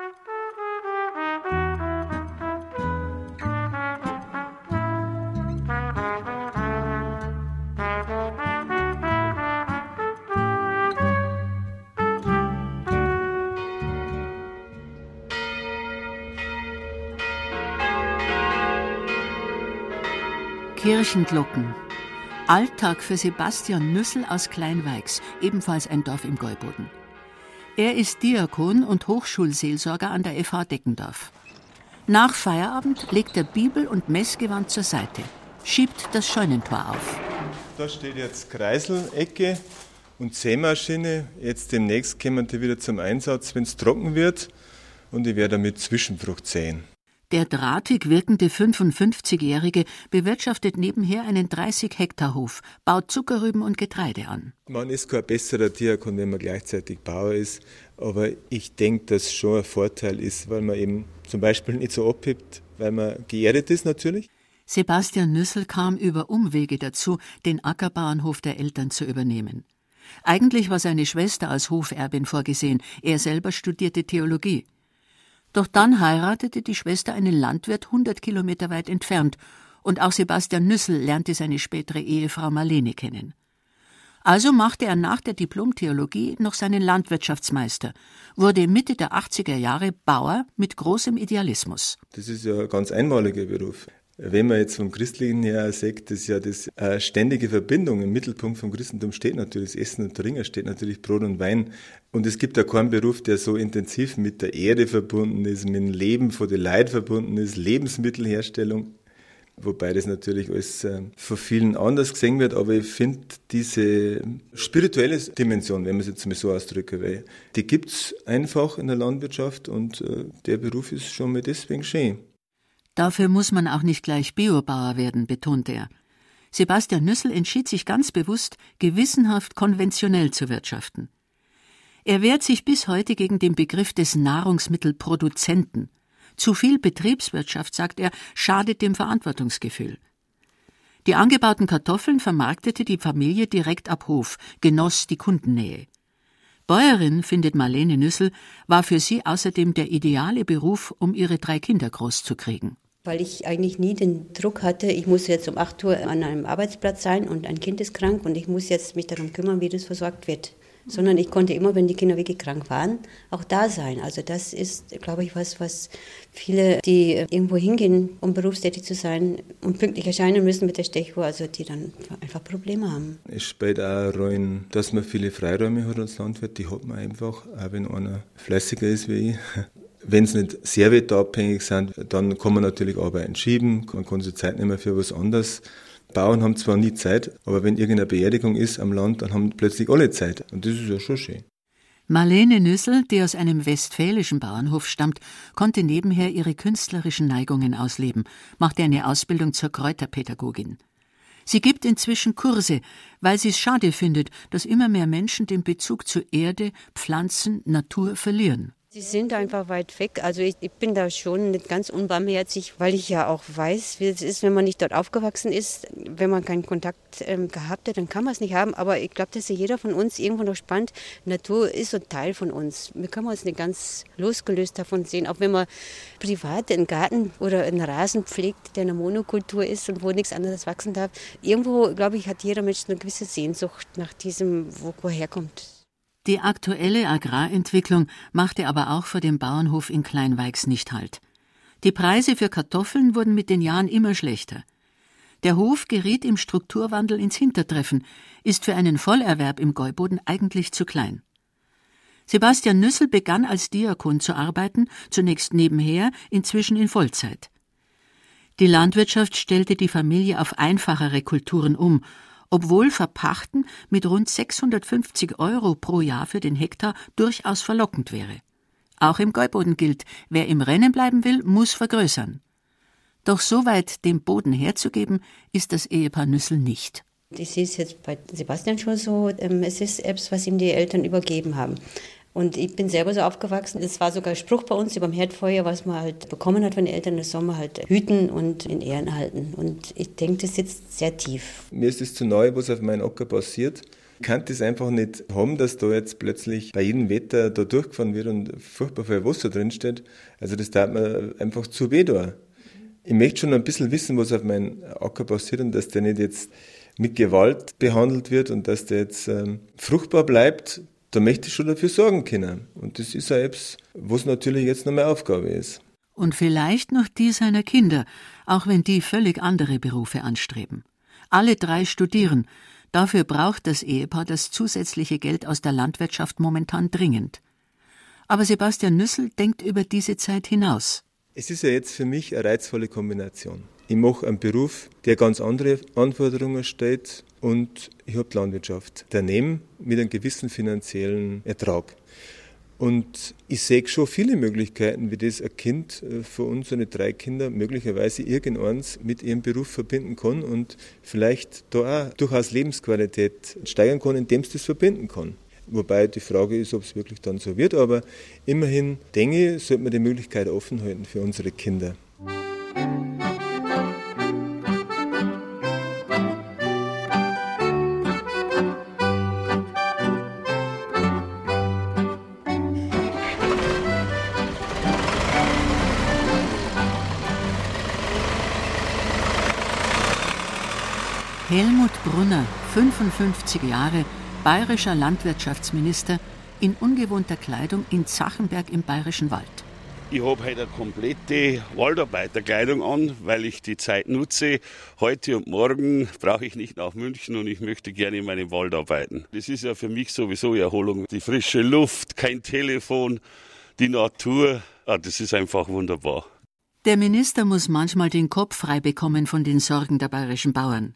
Kirchenglocken. Alltag für Sebastian Nüssel aus Kleinweigs, ebenfalls ein Dorf im Gäuboden. Er ist Diakon und Hochschulseelsorger an der FH Deckendorf. Nach Feierabend legt er Bibel und Messgewand zur Seite, schiebt das Scheunentor auf. Da steht jetzt Kreiselecke und Sämaschine. Jetzt demnächst kommen die wieder zum Einsatz, wenn es trocken wird. Und ich werde damit Zwischenfrucht säen. Der drahtig wirkende 55-Jährige bewirtschaftet nebenher einen 30-Hektar-Hof, baut Zuckerrüben und Getreide an. Man ist kein besserer Diakon, wenn man gleichzeitig Bauer ist, aber ich denke, dass schon ein Vorteil ist, weil man eben zum Beispiel nicht so abhebt, weil man geerdet ist natürlich. Sebastian Nüssel kam über Umwege dazu, den Ackerbauernhof der Eltern zu übernehmen. Eigentlich war seine Schwester als Hoferbin vorgesehen, er selber studierte Theologie. Doch dann heiratete die Schwester einen Landwirt 100 Kilometer weit entfernt und auch Sebastian Nüssel lernte seine spätere Ehefrau Marlene kennen. Also machte er nach der Diplom-Theologie noch seinen Landwirtschaftsmeister, wurde Mitte der 80er Jahre Bauer mit großem Idealismus. Das ist ja ein ganz einmaliger Beruf. Wenn man jetzt vom Christlichen her sagt, dass ja das äh, ständige Verbindung im Mittelpunkt vom Christentum steht natürlich, das Essen und Trinken steht natürlich Brot und Wein. Und es gibt ja keinen Beruf, der so intensiv mit der Erde verbunden ist, mit dem Leben vor den Leid verbunden ist, Lebensmittelherstellung. Wobei das natürlich alles äh, von vielen anders gesehen wird, aber ich finde diese spirituelle Dimension, wenn man es jetzt mal so ausdrücken will, die gibt es einfach in der Landwirtschaft und äh, der Beruf ist schon mal deswegen schön. Dafür muss man auch nicht gleich Biobauer werden, betont er. Sebastian Nüssel entschied sich ganz bewusst, gewissenhaft konventionell zu wirtschaften. Er wehrt sich bis heute gegen den Begriff des Nahrungsmittelproduzenten. Zu viel Betriebswirtschaft, sagt er, schadet dem Verantwortungsgefühl. Die angebauten Kartoffeln vermarktete die Familie direkt ab Hof, genoss die Kundennähe. Bäuerin, findet Marlene Nüssel, war für sie außerdem der ideale Beruf, um ihre drei Kinder großzukriegen. Weil ich eigentlich nie den Druck hatte, ich muss jetzt um 8 Uhr an einem Arbeitsplatz sein und ein Kind ist krank und ich muss jetzt mich darum kümmern, wie das versorgt wird sondern ich konnte immer, wenn die Kinder wirklich krank waren, auch da sein. Also das ist, glaube ich, was, was viele, die irgendwo hingehen, um berufstätig zu sein und pünktlich erscheinen müssen mit der Stechuhr, also die dann einfach Probleme haben. Es spielt auch rein, dass man viele Freiräume hat als Landwirt, die hat man einfach, auch wenn einer fleißiger ist wie ich. Wenn es nicht sehr wetterabhängig sind, dann kann man natürlich Arbeiten schieben, man kann sich Zeit nehmen für was anderes. Bauern haben zwar nie Zeit, aber wenn irgendeine Beerdigung ist am Land, dann haben plötzlich alle Zeit. Und das ist ja schon schön. Marlene Nüssel, die aus einem westfälischen Bauernhof stammt, konnte nebenher ihre künstlerischen Neigungen ausleben, machte eine Ausbildung zur Kräuterpädagogin. Sie gibt inzwischen Kurse, weil sie es schade findet, dass immer mehr Menschen den Bezug zu Erde, Pflanzen, Natur verlieren. Sie sind einfach weit weg. Also ich, ich, bin da schon nicht ganz unbarmherzig, weil ich ja auch weiß, wie es ist, wenn man nicht dort aufgewachsen ist. Wenn man keinen Kontakt ähm, gehabt hat, dann kann man es nicht haben. Aber ich glaube, dass ja jeder von uns irgendwo noch spannt. Natur ist so Teil von uns. Wir können uns nicht ganz losgelöst davon sehen. Auch wenn man privat einen Garten oder einen Rasen pflegt, der eine Monokultur ist und wo nichts anderes wachsen darf. Irgendwo, glaube ich, hat jeder Mensch eine gewisse Sehnsucht nach diesem, wo, woher kommt. Die aktuelle Agrarentwicklung machte aber auch vor dem Bauernhof in Kleinweigs nicht Halt. Die Preise für Kartoffeln wurden mit den Jahren immer schlechter. Der Hof geriet im Strukturwandel ins Hintertreffen, ist für einen Vollerwerb im Gäuboden eigentlich zu klein. Sebastian Nüssel begann als Diakon zu arbeiten, zunächst nebenher, inzwischen in Vollzeit. Die Landwirtschaft stellte die Familie auf einfachere Kulturen um obwohl Verpachten mit rund 650 Euro pro Jahr für den Hektar durchaus verlockend wäre. Auch im Gäuboden gilt, wer im Rennen bleiben will, muss vergrößern. Doch so weit den Boden herzugeben, ist das Ehepaar Nüssel nicht. Ich sehe es jetzt bei Sebastian schon so, ähm, es ist etwas, was ihm die Eltern übergeben haben. Und ich bin selber so aufgewachsen. Es war sogar Spruch bei uns über dem Herdfeuer, was man halt bekommen hat von den Eltern, das soll man halt hüten und in Ehren halten. Und ich denke, das sitzt sehr tief. Mir ist es zu neu, was auf meinem Acker passiert. Ich kann das einfach nicht haben, dass da jetzt plötzlich bei jedem Wetter da durchgefahren wird und furchtbar viel Wasser drinsteht. Also das tat mir einfach zu weh da. Ich möchte schon ein bisschen wissen, was auf meinem Acker passiert und dass der nicht jetzt mit Gewalt behandelt wird und dass der jetzt ähm, fruchtbar bleibt, da möchte ich schon dafür sorgen können. Und das ist ja etwas, was natürlich jetzt noch meine Aufgabe ist. Und vielleicht noch die seiner Kinder, auch wenn die völlig andere Berufe anstreben. Alle drei studieren. Dafür braucht das Ehepaar das zusätzliche Geld aus der Landwirtschaft momentan dringend. Aber Sebastian Nüssel denkt über diese Zeit hinaus. Es ist ja jetzt für mich eine reizvolle Kombination. Ich mache einen Beruf, der ganz andere Anforderungen stellt und ich habe Landwirtschaft daneben mit einem gewissen finanziellen Ertrag. Und ich sehe schon viele Möglichkeiten, wie das ein Kind äh, für unsere drei Kinder möglicherweise irgendwanns mit ihrem Beruf verbinden kann und vielleicht da auch durchaus Lebensqualität steigern kann, indem es das verbinden kann. Wobei die Frage ist, ob es wirklich dann so wird, aber immerhin denke ich, sollte man die Möglichkeit offen halten für unsere Kinder. Helmut Brunner, 55 Jahre, bayerischer Landwirtschaftsminister, in ungewohnter Kleidung in Zachenberg im Bayerischen Wald. Ich habe heute eine komplette Waldarbeiterkleidung an, weil ich die Zeit nutze. Heute und morgen brauche ich nicht nach München und ich möchte gerne in meinem Wald arbeiten. Das ist ja für mich sowieso Erholung. Die frische Luft, kein Telefon, die Natur, ah, das ist einfach wunderbar. Der Minister muss manchmal den Kopf frei bekommen von den Sorgen der bayerischen Bauern.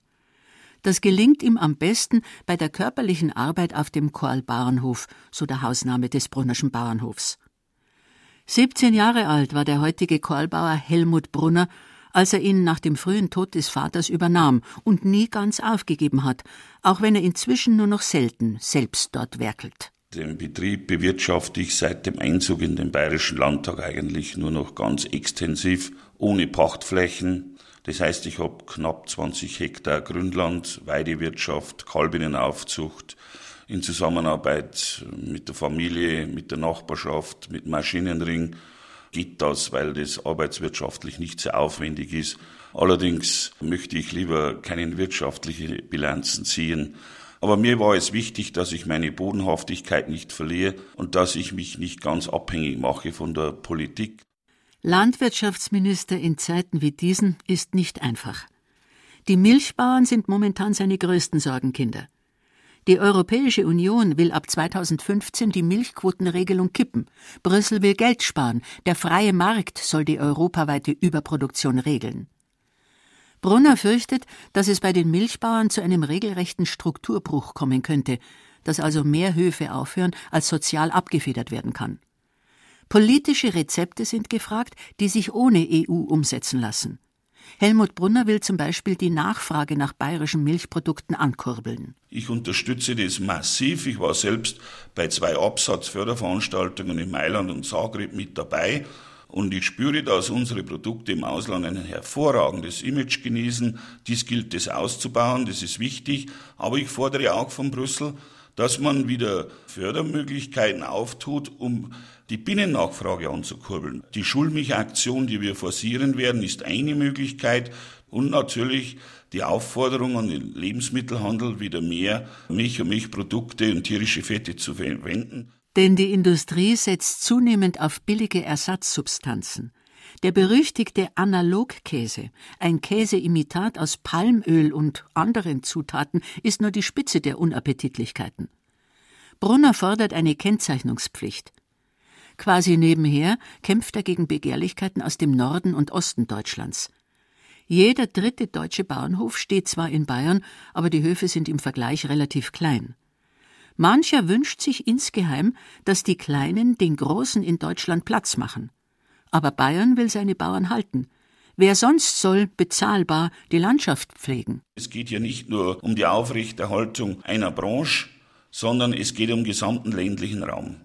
Das gelingt ihm am besten bei der körperlichen Arbeit auf dem Korlbauernhof, so der Hausname des Brunnerschen Bauernhofs. 17 Jahre alt war der heutige Korlbauer Helmut Brunner, als er ihn nach dem frühen Tod des Vaters übernahm und nie ganz aufgegeben hat, auch wenn er inzwischen nur noch selten selbst dort werkelt. Den Betrieb bewirtschafte ich seit dem Einzug in den Bayerischen Landtag eigentlich nur noch ganz extensiv, ohne Pachtflächen. Das heißt, ich habe knapp 20 Hektar Grünland, Weidewirtschaft, Kalbinnenaufzucht, in Zusammenarbeit mit der Familie, mit der Nachbarschaft, mit Maschinenring geht das, weil das arbeitswirtschaftlich nicht sehr aufwendig ist. Allerdings möchte ich lieber keine wirtschaftliche Bilanzen ziehen. Aber mir war es wichtig, dass ich meine Bodenhaftigkeit nicht verliere und dass ich mich nicht ganz abhängig mache von der Politik. Landwirtschaftsminister in Zeiten wie diesen ist nicht einfach. Die Milchbauern sind momentan seine größten Sorgenkinder. Die Europäische Union will ab 2015 die Milchquotenregelung kippen. Brüssel will Geld sparen. Der freie Markt soll die europaweite Überproduktion regeln. Brunner fürchtet, dass es bei den Milchbauern zu einem regelrechten Strukturbruch kommen könnte, dass also mehr Höfe aufhören, als sozial abgefedert werden kann. Politische Rezepte sind gefragt, die sich ohne EU umsetzen lassen. Helmut Brunner will zum Beispiel die Nachfrage nach bayerischen Milchprodukten ankurbeln. Ich unterstütze das massiv. Ich war selbst bei zwei Absatzförderveranstaltungen in Mailand und Zagreb mit dabei. Und ich spüre, dass unsere Produkte im Ausland ein hervorragendes Image genießen. Dies gilt es auszubauen, das ist wichtig. Aber ich fordere auch von Brüssel, dass man wieder Fördermöglichkeiten auftut, um die Binnennachfrage anzukurbeln. Die Schulmilchaktion, die wir forcieren werden, ist eine Möglichkeit und natürlich die Aufforderung an den Lebensmittelhandel, wieder mehr Milch und Milchprodukte und tierische Fette zu verwenden. Denn die Industrie setzt zunehmend auf billige Ersatzsubstanzen. Der berüchtigte Analogkäse, ein Käseimitat aus Palmöl und anderen Zutaten, ist nur die Spitze der Unappetitlichkeiten. Brunner fordert eine Kennzeichnungspflicht. Quasi nebenher kämpft er gegen Begehrlichkeiten aus dem Norden und Osten Deutschlands. Jeder dritte deutsche Bauernhof steht zwar in Bayern, aber die Höfe sind im Vergleich relativ klein. Mancher wünscht sich insgeheim, dass die Kleinen den Großen in Deutschland Platz machen. Aber Bayern will seine Bauern halten. Wer sonst soll bezahlbar die Landschaft pflegen? Es geht ja nicht nur um die Aufrechterhaltung einer Branche, sondern es geht um den gesamten ländlichen Raum.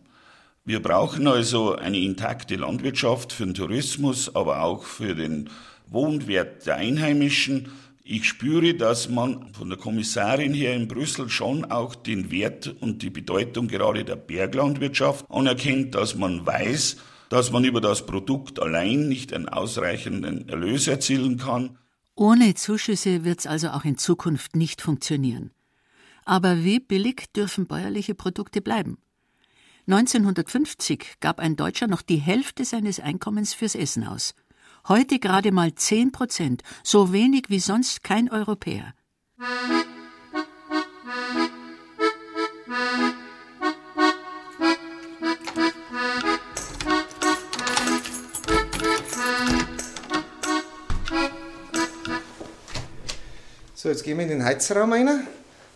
Wir brauchen also eine intakte Landwirtschaft für den Tourismus, aber auch für den Wohnwert der Einheimischen. Ich spüre, dass man von der Kommissarin her in Brüssel schon auch den Wert und die Bedeutung gerade der Berglandwirtschaft anerkennt, dass man weiß, dass man über das Produkt allein nicht einen ausreichenden Erlös erzielen kann. Ohne Zuschüsse wird es also auch in Zukunft nicht funktionieren. Aber wie billig dürfen bäuerliche Produkte bleiben? 1950 gab ein Deutscher noch die Hälfte seines Einkommens fürs Essen aus. Heute gerade mal 10 Prozent, so wenig wie sonst kein Europäer. So, jetzt gehen wir in den Heizraum rein,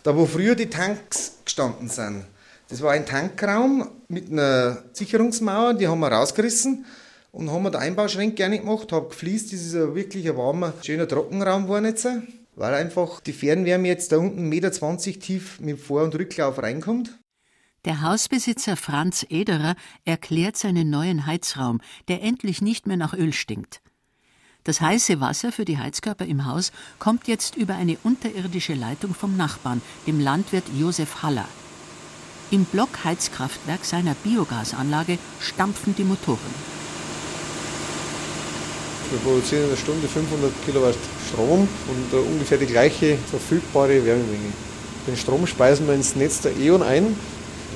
da wo früher die Tanks gestanden sind. Das war ein Tankraum mit einer Sicherungsmauer, die haben wir rausgerissen und haben wir den Einbauschränk gerne gemacht, habe gefliest, das ist ein wirklich ein warmer, schöner Trockenraum geworden jetzt, weil einfach die Fernwärme jetzt da unten 1,20 Meter tief mit Vor- und Rücklauf reinkommt. Der Hausbesitzer Franz Ederer erklärt seinen neuen Heizraum, der endlich nicht mehr nach Öl stinkt. Das heiße Wasser für die Heizkörper im Haus kommt jetzt über eine unterirdische Leitung vom Nachbarn, dem Landwirt Josef Haller. Im Blockheizkraftwerk seiner Biogasanlage stampfen die Motoren. Wir produzieren in der Stunde 500 Kilowatt Strom und uh, ungefähr die gleiche verfügbare Wärmemenge. Den Strom speisen wir ins Netz der E.ON ein.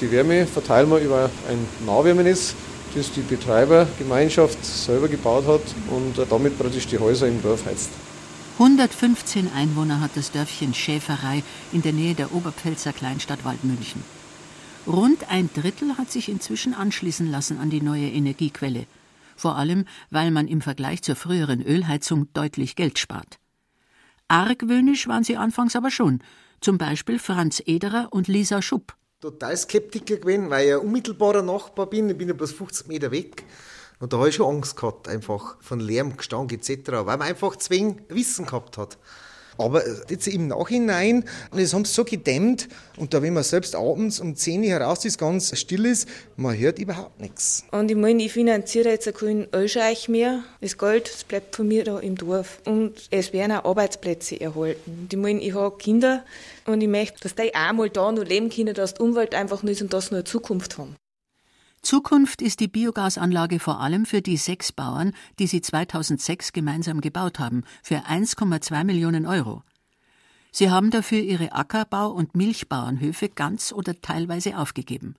Die Wärme verteilen wir über ein Nahwärmenetz, das die Betreibergemeinschaft selber gebaut hat und damit praktisch die Häuser im Dorf heizt. 115 Einwohner hat das Dörfchen Schäferei in der Nähe der Oberpfälzer Kleinstadt Waldmünchen. Rund ein Drittel hat sich inzwischen anschließen lassen an die neue Energiequelle, vor allem weil man im Vergleich zur früheren Ölheizung deutlich Geld spart. Argwöhnisch waren sie anfangs aber schon, zum Beispiel Franz Ederer und Lisa Schupp. Total Skeptiker gewesen, weil ich ein unmittelbarer Nachbar bin, ich bin ja bloß 50 Meter weg. Und da habe ich schon Angst gehabt, einfach von Lärm, Gestank etc., weil man einfach zwing Wissen gehabt hat. Aber jetzt im Nachhinein, das haben sie so gedämmt und da, wenn man selbst abends um 10 Uhr heraus ist, ganz still ist, man hört überhaupt nichts. Und ich meine, ich finanziere jetzt keinen Ölscheich mehr. Das Geld das bleibt von mir da im Dorf. Und es werden auch Arbeitsplätze erhalten. Und ich meine, ich habe Kinder und ich möchte, dass die auch mal da noch leben können, dass die Umwelt einfach nicht und dass sie noch eine Zukunft haben. Zukunft ist die Biogasanlage vor allem für die sechs Bauern, die sie 2006 gemeinsam gebaut haben, für 1,2 Millionen Euro. Sie haben dafür ihre Ackerbau- und Milchbauernhöfe ganz oder teilweise aufgegeben.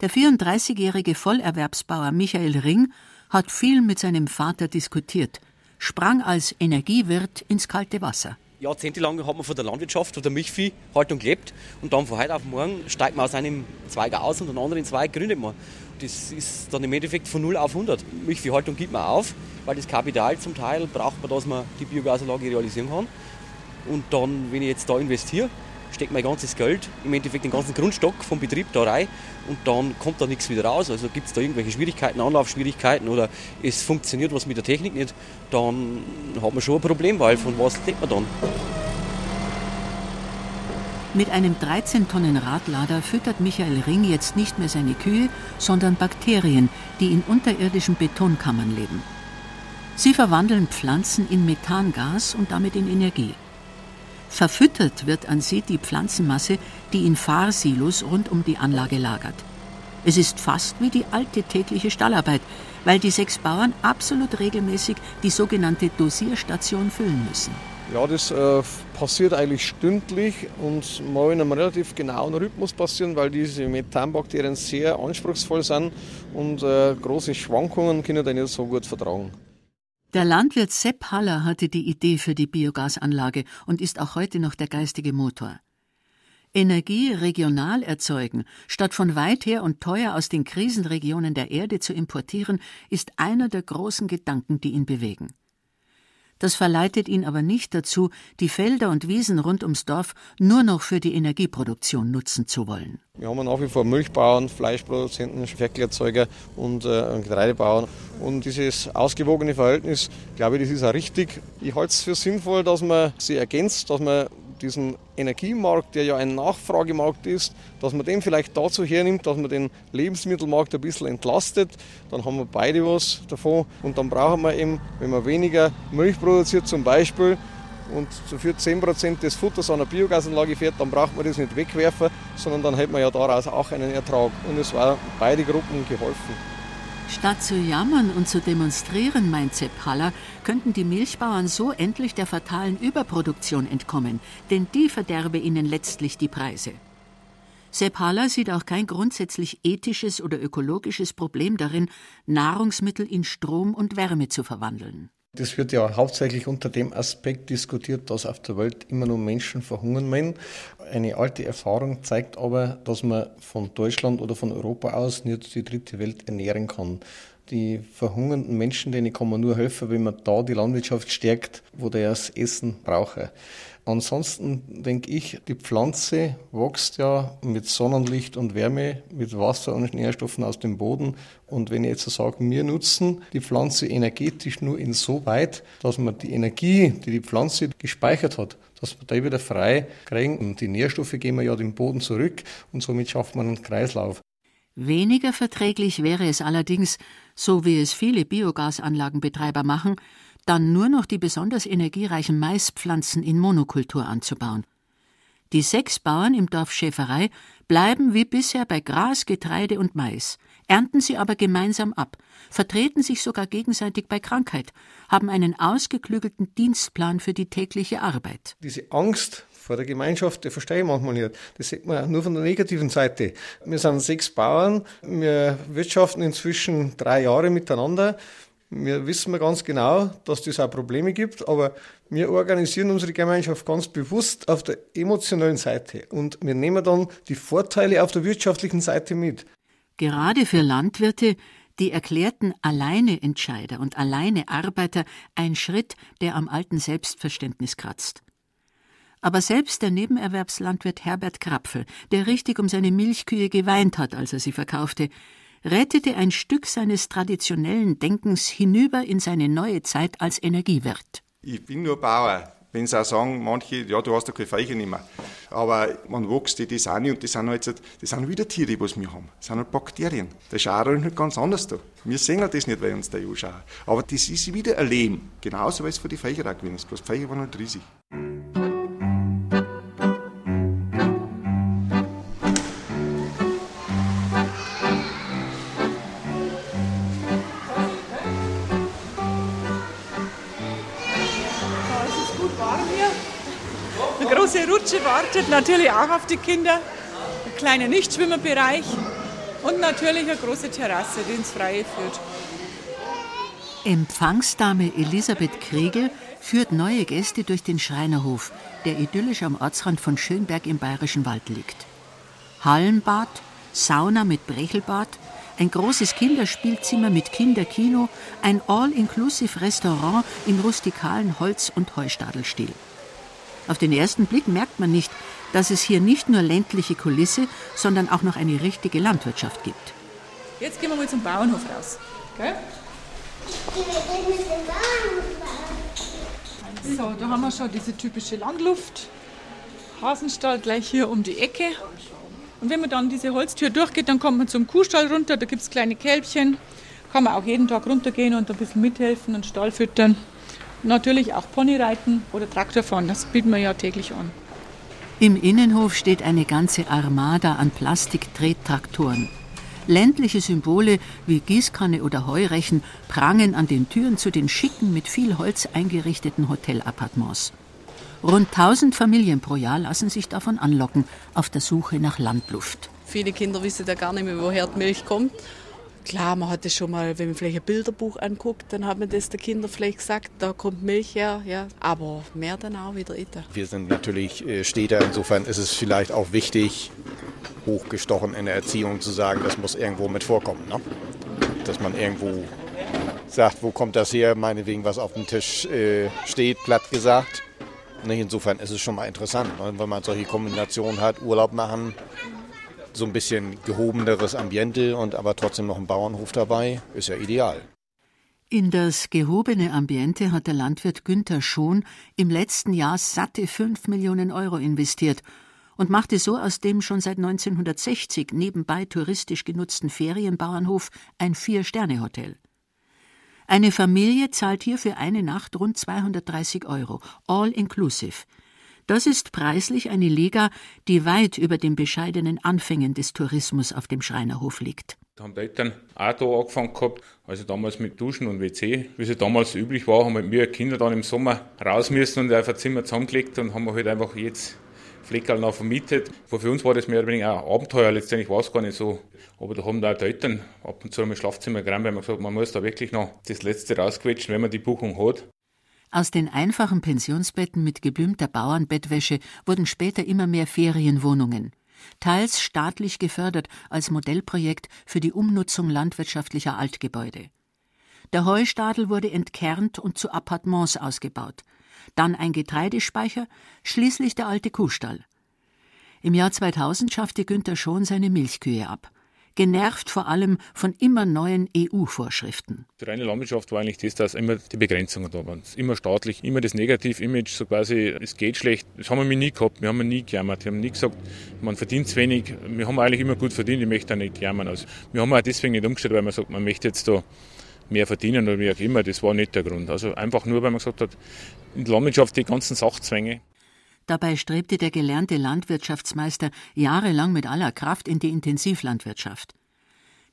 Der 34-jährige Vollerwerbsbauer Michael Ring hat viel mit seinem Vater diskutiert, sprang als Energiewirt ins kalte Wasser. Jahrzehntelang hat man von der Landwirtschaft oder Milchviehhaltung gelebt und dann von heute auf morgen steigt man aus einem Zweig aus und einen anderen Zweig gründet man. Das ist dann im Endeffekt von 0 auf 100. Milchviehhaltung gibt man auf, weil das Kapital zum Teil braucht man, dass man die Biogasanlage realisieren kann. Und dann, wenn ich jetzt da investiere, steckt mein ganzes Geld, im Endeffekt den ganzen Grundstock vom Betrieb da rein und dann kommt da nichts wieder raus. Also gibt es da irgendwelche Schwierigkeiten, Anlaufschwierigkeiten oder es funktioniert was mit der Technik nicht, dann hat man schon ein Problem, weil von was lebt man dann? Mit einem 13 Tonnen Radlader füttert Michael Ring jetzt nicht mehr seine Kühe, sondern Bakterien, die in unterirdischen Betonkammern leben. Sie verwandeln Pflanzen in Methangas und damit in Energie. Verfüttert wird an sie die Pflanzenmasse, die in Fahrsilos rund um die Anlage lagert. Es ist fast wie die alte tägliche Stallarbeit, weil die sechs Bauern absolut regelmäßig die sogenannte Dosierstation füllen müssen. Ja, das äh, passiert eigentlich stündlich und mal in einem relativ genauen Rhythmus passieren, weil diese Methanbakterien sehr anspruchsvoll sind und äh, große Schwankungen können die nicht so gut vertragen. Der Landwirt Sepp Haller hatte die Idee für die Biogasanlage und ist auch heute noch der geistige Motor. Energie regional erzeugen, statt von weit her und teuer aus den Krisenregionen der Erde zu importieren, ist einer der großen Gedanken, die ihn bewegen. Das verleitet ihn aber nicht dazu, die Felder und Wiesen rund ums Dorf nur noch für die Energieproduktion nutzen zu wollen. Wir haben nach wie vor Milchbauern, Fleischproduzenten, Ferkelerzeuger und äh, Getreidebauern. Und dieses ausgewogene Verhältnis, glaube ich, das ist auch richtig. Ich halte es für sinnvoll, dass man sie ergänzt, dass man diesen Energiemarkt, der ja ein Nachfragemarkt ist, dass man den vielleicht dazu hernimmt, dass man den Lebensmittelmarkt ein bisschen entlastet. Dann haben wir beide was davon. Und dann brauchen wir eben, wenn man weniger Milch produziert zum Beispiel, und für 10% des Futters an einer Biogasanlage fährt, dann braucht man das nicht wegwerfen, sondern dann hätte man ja daraus auch einen Ertrag. Und es war beide Gruppen geholfen. Statt zu jammern und zu demonstrieren, meint Sepp Haller, könnten die Milchbauern so endlich der fatalen Überproduktion entkommen, denn die verderbe ihnen letztlich die Preise. Sepp Haller sieht auch kein grundsätzlich ethisches oder ökologisches Problem darin, Nahrungsmittel in Strom und Wärme zu verwandeln. Das wird ja hauptsächlich unter dem Aspekt diskutiert, dass auf der Welt immer nur Menschen verhungern müssen. Eine alte Erfahrung zeigt aber, dass man von Deutschland oder von Europa aus nicht die dritte Welt ernähren kann. Die verhungernden Menschen, denen kann man nur helfen, wenn man da die Landwirtschaft stärkt, wo der das Essen braucht. Ansonsten denke ich, die Pflanze wächst ja mit Sonnenlicht und Wärme, mit Wasser und Nährstoffen aus dem Boden. Und wenn ich jetzt so sage, wir nutzen die Pflanze energetisch nur insoweit, dass man die Energie, die die Pflanze gespeichert hat, dass wir da wieder frei kriegen. Und die Nährstoffe gehen wir ja dem Boden zurück und somit schafft man einen Kreislauf. Weniger verträglich wäre es allerdings, so wie es viele Biogasanlagenbetreiber machen, dann nur noch die besonders energiereichen Maispflanzen in Monokultur anzubauen. Die sechs Bauern im Dorf Schäferei bleiben wie bisher bei Gras, Getreide und Mais, ernten sie aber gemeinsam ab, vertreten sich sogar gegenseitig bei Krankheit, haben einen ausgeklügelten Dienstplan für die tägliche Arbeit. Diese Angst vor der Gemeinschaft, die verstehe ich manchmal nicht. Das sieht man nur von der negativen Seite. Wir sind sechs Bauern, wir wirtschaften inzwischen drei Jahre miteinander. Wir wissen ganz genau, dass das auch Probleme gibt, aber wir organisieren unsere Gemeinschaft ganz bewusst auf der emotionalen Seite und wir nehmen dann die Vorteile auf der wirtschaftlichen Seite mit. Gerade für Landwirte, die erklärten Alleineentscheider und Alleinearbeiter ein Schritt, der am alten Selbstverständnis kratzt. Aber selbst der Nebenerwerbslandwirt Herbert Krapfel, der richtig um seine Milchkühe geweint hat, als er sie verkaufte, rettete ein Stück seines traditionellen Denkens hinüber in seine neue Zeit als Energiewirt. Ich bin nur Bauer. Wenn sie auch sagen, manche, ja, du hast ja keine Feiche nicht mehr. Aber man wächst die, das auch nicht und das sind halt, das sind wieder Tiere, die wir haben. Das sind halt Bakterien. Der Schauer ist halt ganz anders da. Wir sehen halt das nicht, weil uns der anschauen. Aber das ist wieder ein Leben. Genauso wie es für die Feicher auch gewesen ist. Die Feicher waren halt riesig. Große Rutsche wartet natürlich auch auf die Kinder, ein kleiner Nichtschwimmerbereich und natürlich eine große Terrasse, die ins Freie führt. Empfangsdame Elisabeth Kriegel führt neue Gäste durch den Schreinerhof, der idyllisch am Ortsrand von Schönberg im Bayerischen Wald liegt. Hallenbad, Sauna mit Brechelbad, ein großes Kinderspielzimmer mit Kinderkino, ein all-inclusive Restaurant im rustikalen Holz- und Heustadelstil. Auf den ersten Blick merkt man nicht, dass es hier nicht nur ländliche Kulisse, sondern auch noch eine richtige Landwirtschaft gibt. Jetzt gehen wir mal zum Bauernhof raus. Okay? So, da haben wir schon diese typische Landluft. Hasenstall gleich hier um die Ecke. Und wenn man dann diese Holztür durchgeht, dann kommt man zum Kuhstall runter. Da gibt es kleine Kälbchen. Kann man auch jeden Tag runtergehen und ein bisschen mithelfen und Stall füttern. Natürlich auch Ponyreiten oder Traktorfahren, das bieten wir ja täglich an. Im Innenhof steht eine ganze Armada an Plastik-Trettraktoren. Ländliche Symbole wie Gießkanne oder Heurechen prangen an den Türen zu den schicken, mit viel Holz eingerichteten Hotelappartements. Rund 1000 Familien pro Jahr lassen sich davon anlocken, auf der Suche nach Landluft. Viele Kinder wissen ja gar nicht mehr, woher die Milch kommt. Klar, man hat das schon mal, wenn man vielleicht ein Bilderbuch anguckt, dann hat man das den Kindern vielleicht gesagt, da kommt Milch her, ja. Aber mehr dann auch wieder nicht. Wir sind natürlich äh, Städter, insofern ist es vielleicht auch wichtig, hochgestochen in der Erziehung zu sagen, das muss irgendwo mit vorkommen. Ne? Dass man irgendwo sagt, wo kommt das her, meinetwegen, was auf dem Tisch äh, steht, platt gesagt. Insofern ist es schon mal interessant, ne? wenn man solche Kombinationen hat, Urlaub machen, so ein bisschen gehobeneres Ambiente und aber trotzdem noch ein Bauernhof dabei, ist ja ideal. In das gehobene Ambiente hat der Landwirt Günther Schon im letzten Jahr satte 5 Millionen Euro investiert und machte so aus dem schon seit 1960 nebenbei touristisch genutzten Ferienbauernhof ein Vier-Sterne-Hotel. Eine Familie zahlt hier für eine Nacht rund 230 Euro, all inclusive – das ist preislich eine Liga, die weit über den bescheidenen Anfängen des Tourismus auf dem Schreinerhof liegt. Da haben die Eltern auch da angefangen gehabt, also damals mit Duschen und WC. Wie es damals üblich war, haben halt wir Kinder dann im Sommer raus müssen und auf ein Zimmer zusammengelegt und haben halt einfach jetzt Fleckerl noch vermietet. für uns war das mehr oder weniger ein Abenteuer, letztendlich war es gar nicht so. Aber da haben da die Eltern ab und zu im Schlafzimmer gerannt, weil man gesagt man muss da wirklich noch das Letzte rausquetschen, wenn man die Buchung hat. Aus den einfachen Pensionsbetten mit geblümter Bauernbettwäsche wurden später immer mehr Ferienwohnungen, teils staatlich gefördert als Modellprojekt für die Umnutzung landwirtschaftlicher Altgebäude. Der Heustadel wurde entkernt und zu Appartements ausgebaut, dann ein Getreidespeicher, schließlich der alte Kuhstall. Im Jahr 2000 schaffte Günther Schon seine Milchkühe ab genervt vor allem von immer neuen EU-Vorschriften. Die reine Landwirtschaft war eigentlich das, dass immer die Begrenzungen da waren. Immer staatlich, immer das Negativ-Image, so quasi, es geht schlecht. Das haben wir nie gehabt, wir haben nie gejammert, wir haben nie gesagt, man verdient zu wenig. Wir haben eigentlich immer gut verdient, ich möchte auch nicht jammern. Also, wir haben auch deswegen nicht umgestellt, weil man sagt, man möchte jetzt da mehr verdienen oder wie auch immer, das war nicht der Grund. Also einfach nur, weil man gesagt hat, in der Landwirtschaft die ganzen Sachzwänge, Dabei strebte der gelernte Landwirtschaftsmeister jahrelang mit aller Kraft in die Intensivlandwirtschaft.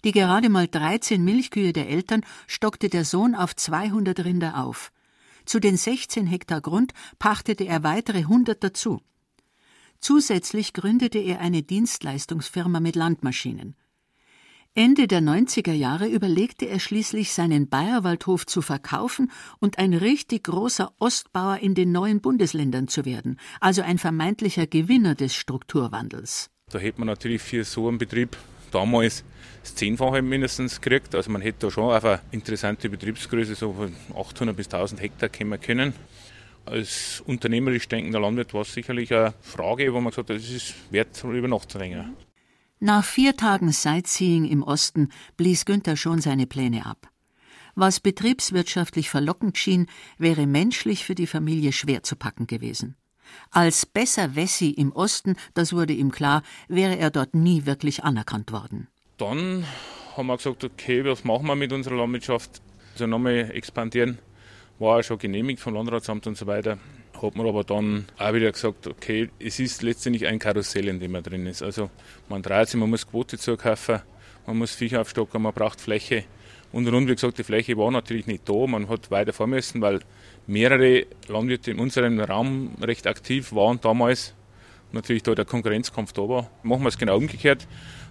Die gerade mal 13 Milchkühe der Eltern stockte der Sohn auf 200 Rinder auf. Zu den 16 Hektar Grund pachtete er weitere 100 dazu. Zusätzlich gründete er eine Dienstleistungsfirma mit Landmaschinen. Ende der 90er Jahre überlegte er schließlich, seinen Bayerwaldhof zu verkaufen und ein richtig großer Ostbauer in den neuen Bundesländern zu werden, also ein vermeintlicher Gewinner des Strukturwandels. Da hätte man natürlich für so einen Betrieb damals das Zehnfache mindestens gekriegt. Also man hätte da schon auf eine interessante Betriebsgröße so von 800 bis 1000 Hektar kommen können. Als unternehmerisch denkender Landwirt war es sicherlich eine Frage, wo man gesagt hat, es ist wert, darüber nachzudenken. Nach vier Tagen Sightseeing im Osten blies Günther schon seine Pläne ab. Was betriebswirtschaftlich verlockend schien, wäre menschlich für die Familie schwer zu packen gewesen. Als besser Wessi im Osten, das wurde ihm klar, wäre er dort nie wirklich anerkannt worden. Dann haben wir gesagt, okay, was machen wir mit unserer Landwirtschaft? Also nochmal expandieren. War ja schon genehmigt vom Landratsamt und so weiter hat man aber dann auch wieder gesagt, okay, es ist letztendlich ein Karussell, in dem man drin ist. Also man dreht sich, man muss Quote zukaufen, man muss Viecher aufstocken, man braucht Fläche. Und rund, wie gesagt, die Fläche war natürlich nicht da, man hat weiter müssen, weil mehrere Landwirte in unserem Raum recht aktiv waren damals. Natürlich da der Konkurrenzkampf da war. Machen wir es genau umgekehrt.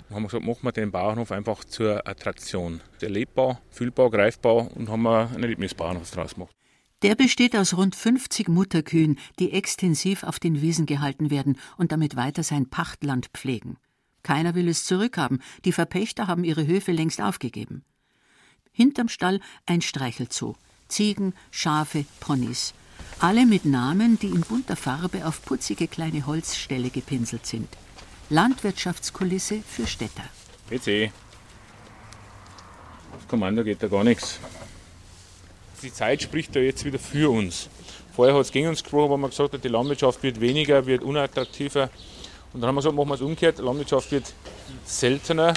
Dann haben wir gesagt, machen wir den Bauernhof einfach zur Attraktion. Erlebbar, fühlbar, greifbar und haben wir einen Erlebnisbauernhof draus gemacht. Der besteht aus rund 50 Mutterkühen, die extensiv auf den Wiesen gehalten werden und damit weiter sein Pachtland pflegen. Keiner will es zurückhaben, die Verpächter haben ihre Höfe längst aufgegeben. Hinterm Stall ein Streichelzoo. Ziegen, Schafe, Ponys. Alle mit Namen, die in bunter Farbe auf putzige kleine Holzställe gepinselt sind. Landwirtschaftskulisse für Städter. PC. Auf Kommando geht da gar nichts die Zeit spricht da jetzt wieder für uns. Vorher hat es gegen uns gesprochen, wo man gesagt hat, die Landwirtschaft wird weniger, wird unattraktiver. Und dann haben wir gesagt, machen wir es umgekehrt, Landwirtschaft wird seltener.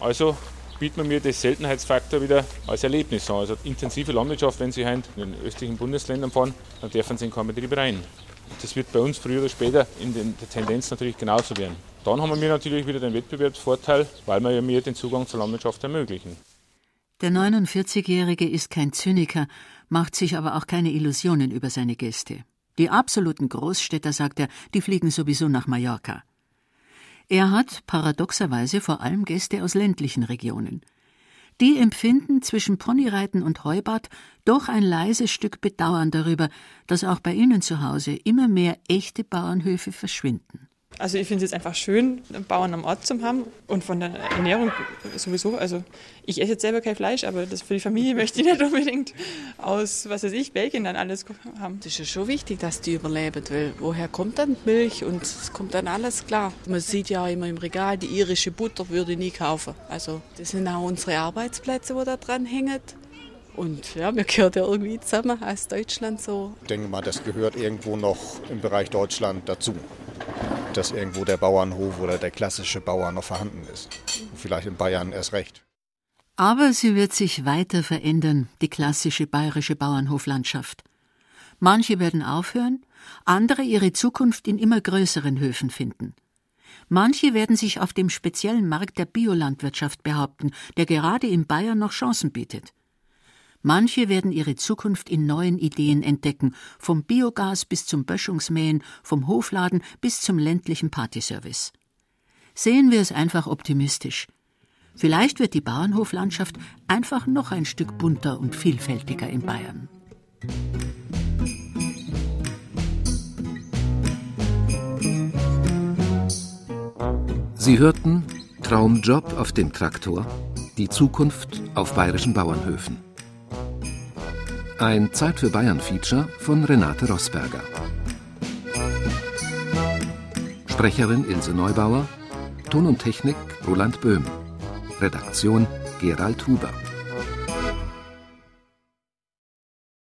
Also bieten wir mir den Seltenheitsfaktor wieder als Erlebnis an. Also intensive Landwirtschaft, wenn Sie heute in den östlichen Bundesländern fahren, dann dürfen Sie in keinen Betrieb rein. Das wird bei uns früher oder später in der Tendenz natürlich genauso werden. Dann haben wir natürlich wieder den Wettbewerbsvorteil, weil wir ja mir den Zugang zur Landwirtschaft ermöglichen. Der 49-Jährige ist kein Zyniker, macht sich aber auch keine Illusionen über seine Gäste. Die absoluten Großstädter, sagt er, die fliegen sowieso nach Mallorca. Er hat paradoxerweise vor allem Gäste aus ländlichen Regionen. Die empfinden zwischen Ponyreiten und Heubad doch ein leises Stück Bedauern darüber, dass auch bei ihnen zu Hause immer mehr echte Bauernhöfe verschwinden. Also ich finde es jetzt einfach schön, Bauern am Ort zu haben und von der Ernährung sowieso. Also ich esse jetzt selber kein Fleisch, aber das für die Familie möchte ich nicht unbedingt aus, was weiß ich, Belgien dann alles haben. Das ist ja schon wichtig, dass die überleben, weil woher kommt dann Milch und es kommt dann alles klar. Man sieht ja immer im Regal, die irische Butter würde ich nie kaufen. Also das sind auch unsere Arbeitsplätze, wo da dran hängen. Und ja, wir gehören ja irgendwie zusammen als Deutschland so. Ich denke mal, das gehört irgendwo noch im Bereich Deutschland dazu dass irgendwo der Bauernhof oder der klassische Bauer noch vorhanden ist. Vielleicht in Bayern erst recht. Aber sie wird sich weiter verändern, die klassische bayerische Bauernhoflandschaft. Manche werden aufhören, andere ihre Zukunft in immer größeren Höfen finden. Manche werden sich auf dem speziellen Markt der Biolandwirtschaft behaupten, der gerade in Bayern noch Chancen bietet. Manche werden ihre Zukunft in neuen Ideen entdecken, vom Biogas bis zum Böschungsmähen, vom Hofladen bis zum ländlichen Partyservice. Sehen wir es einfach optimistisch. Vielleicht wird die Bauernhoflandschaft einfach noch ein Stück bunter und vielfältiger in Bayern. Sie hörten Traumjob auf dem Traktor, die Zukunft auf bayerischen Bauernhöfen. Ein Zeit für Bayern Feature von Renate Rosberger. Sprecherin Ilse Neubauer, Ton und Technik Roland Böhm, Redaktion Gerald Huber.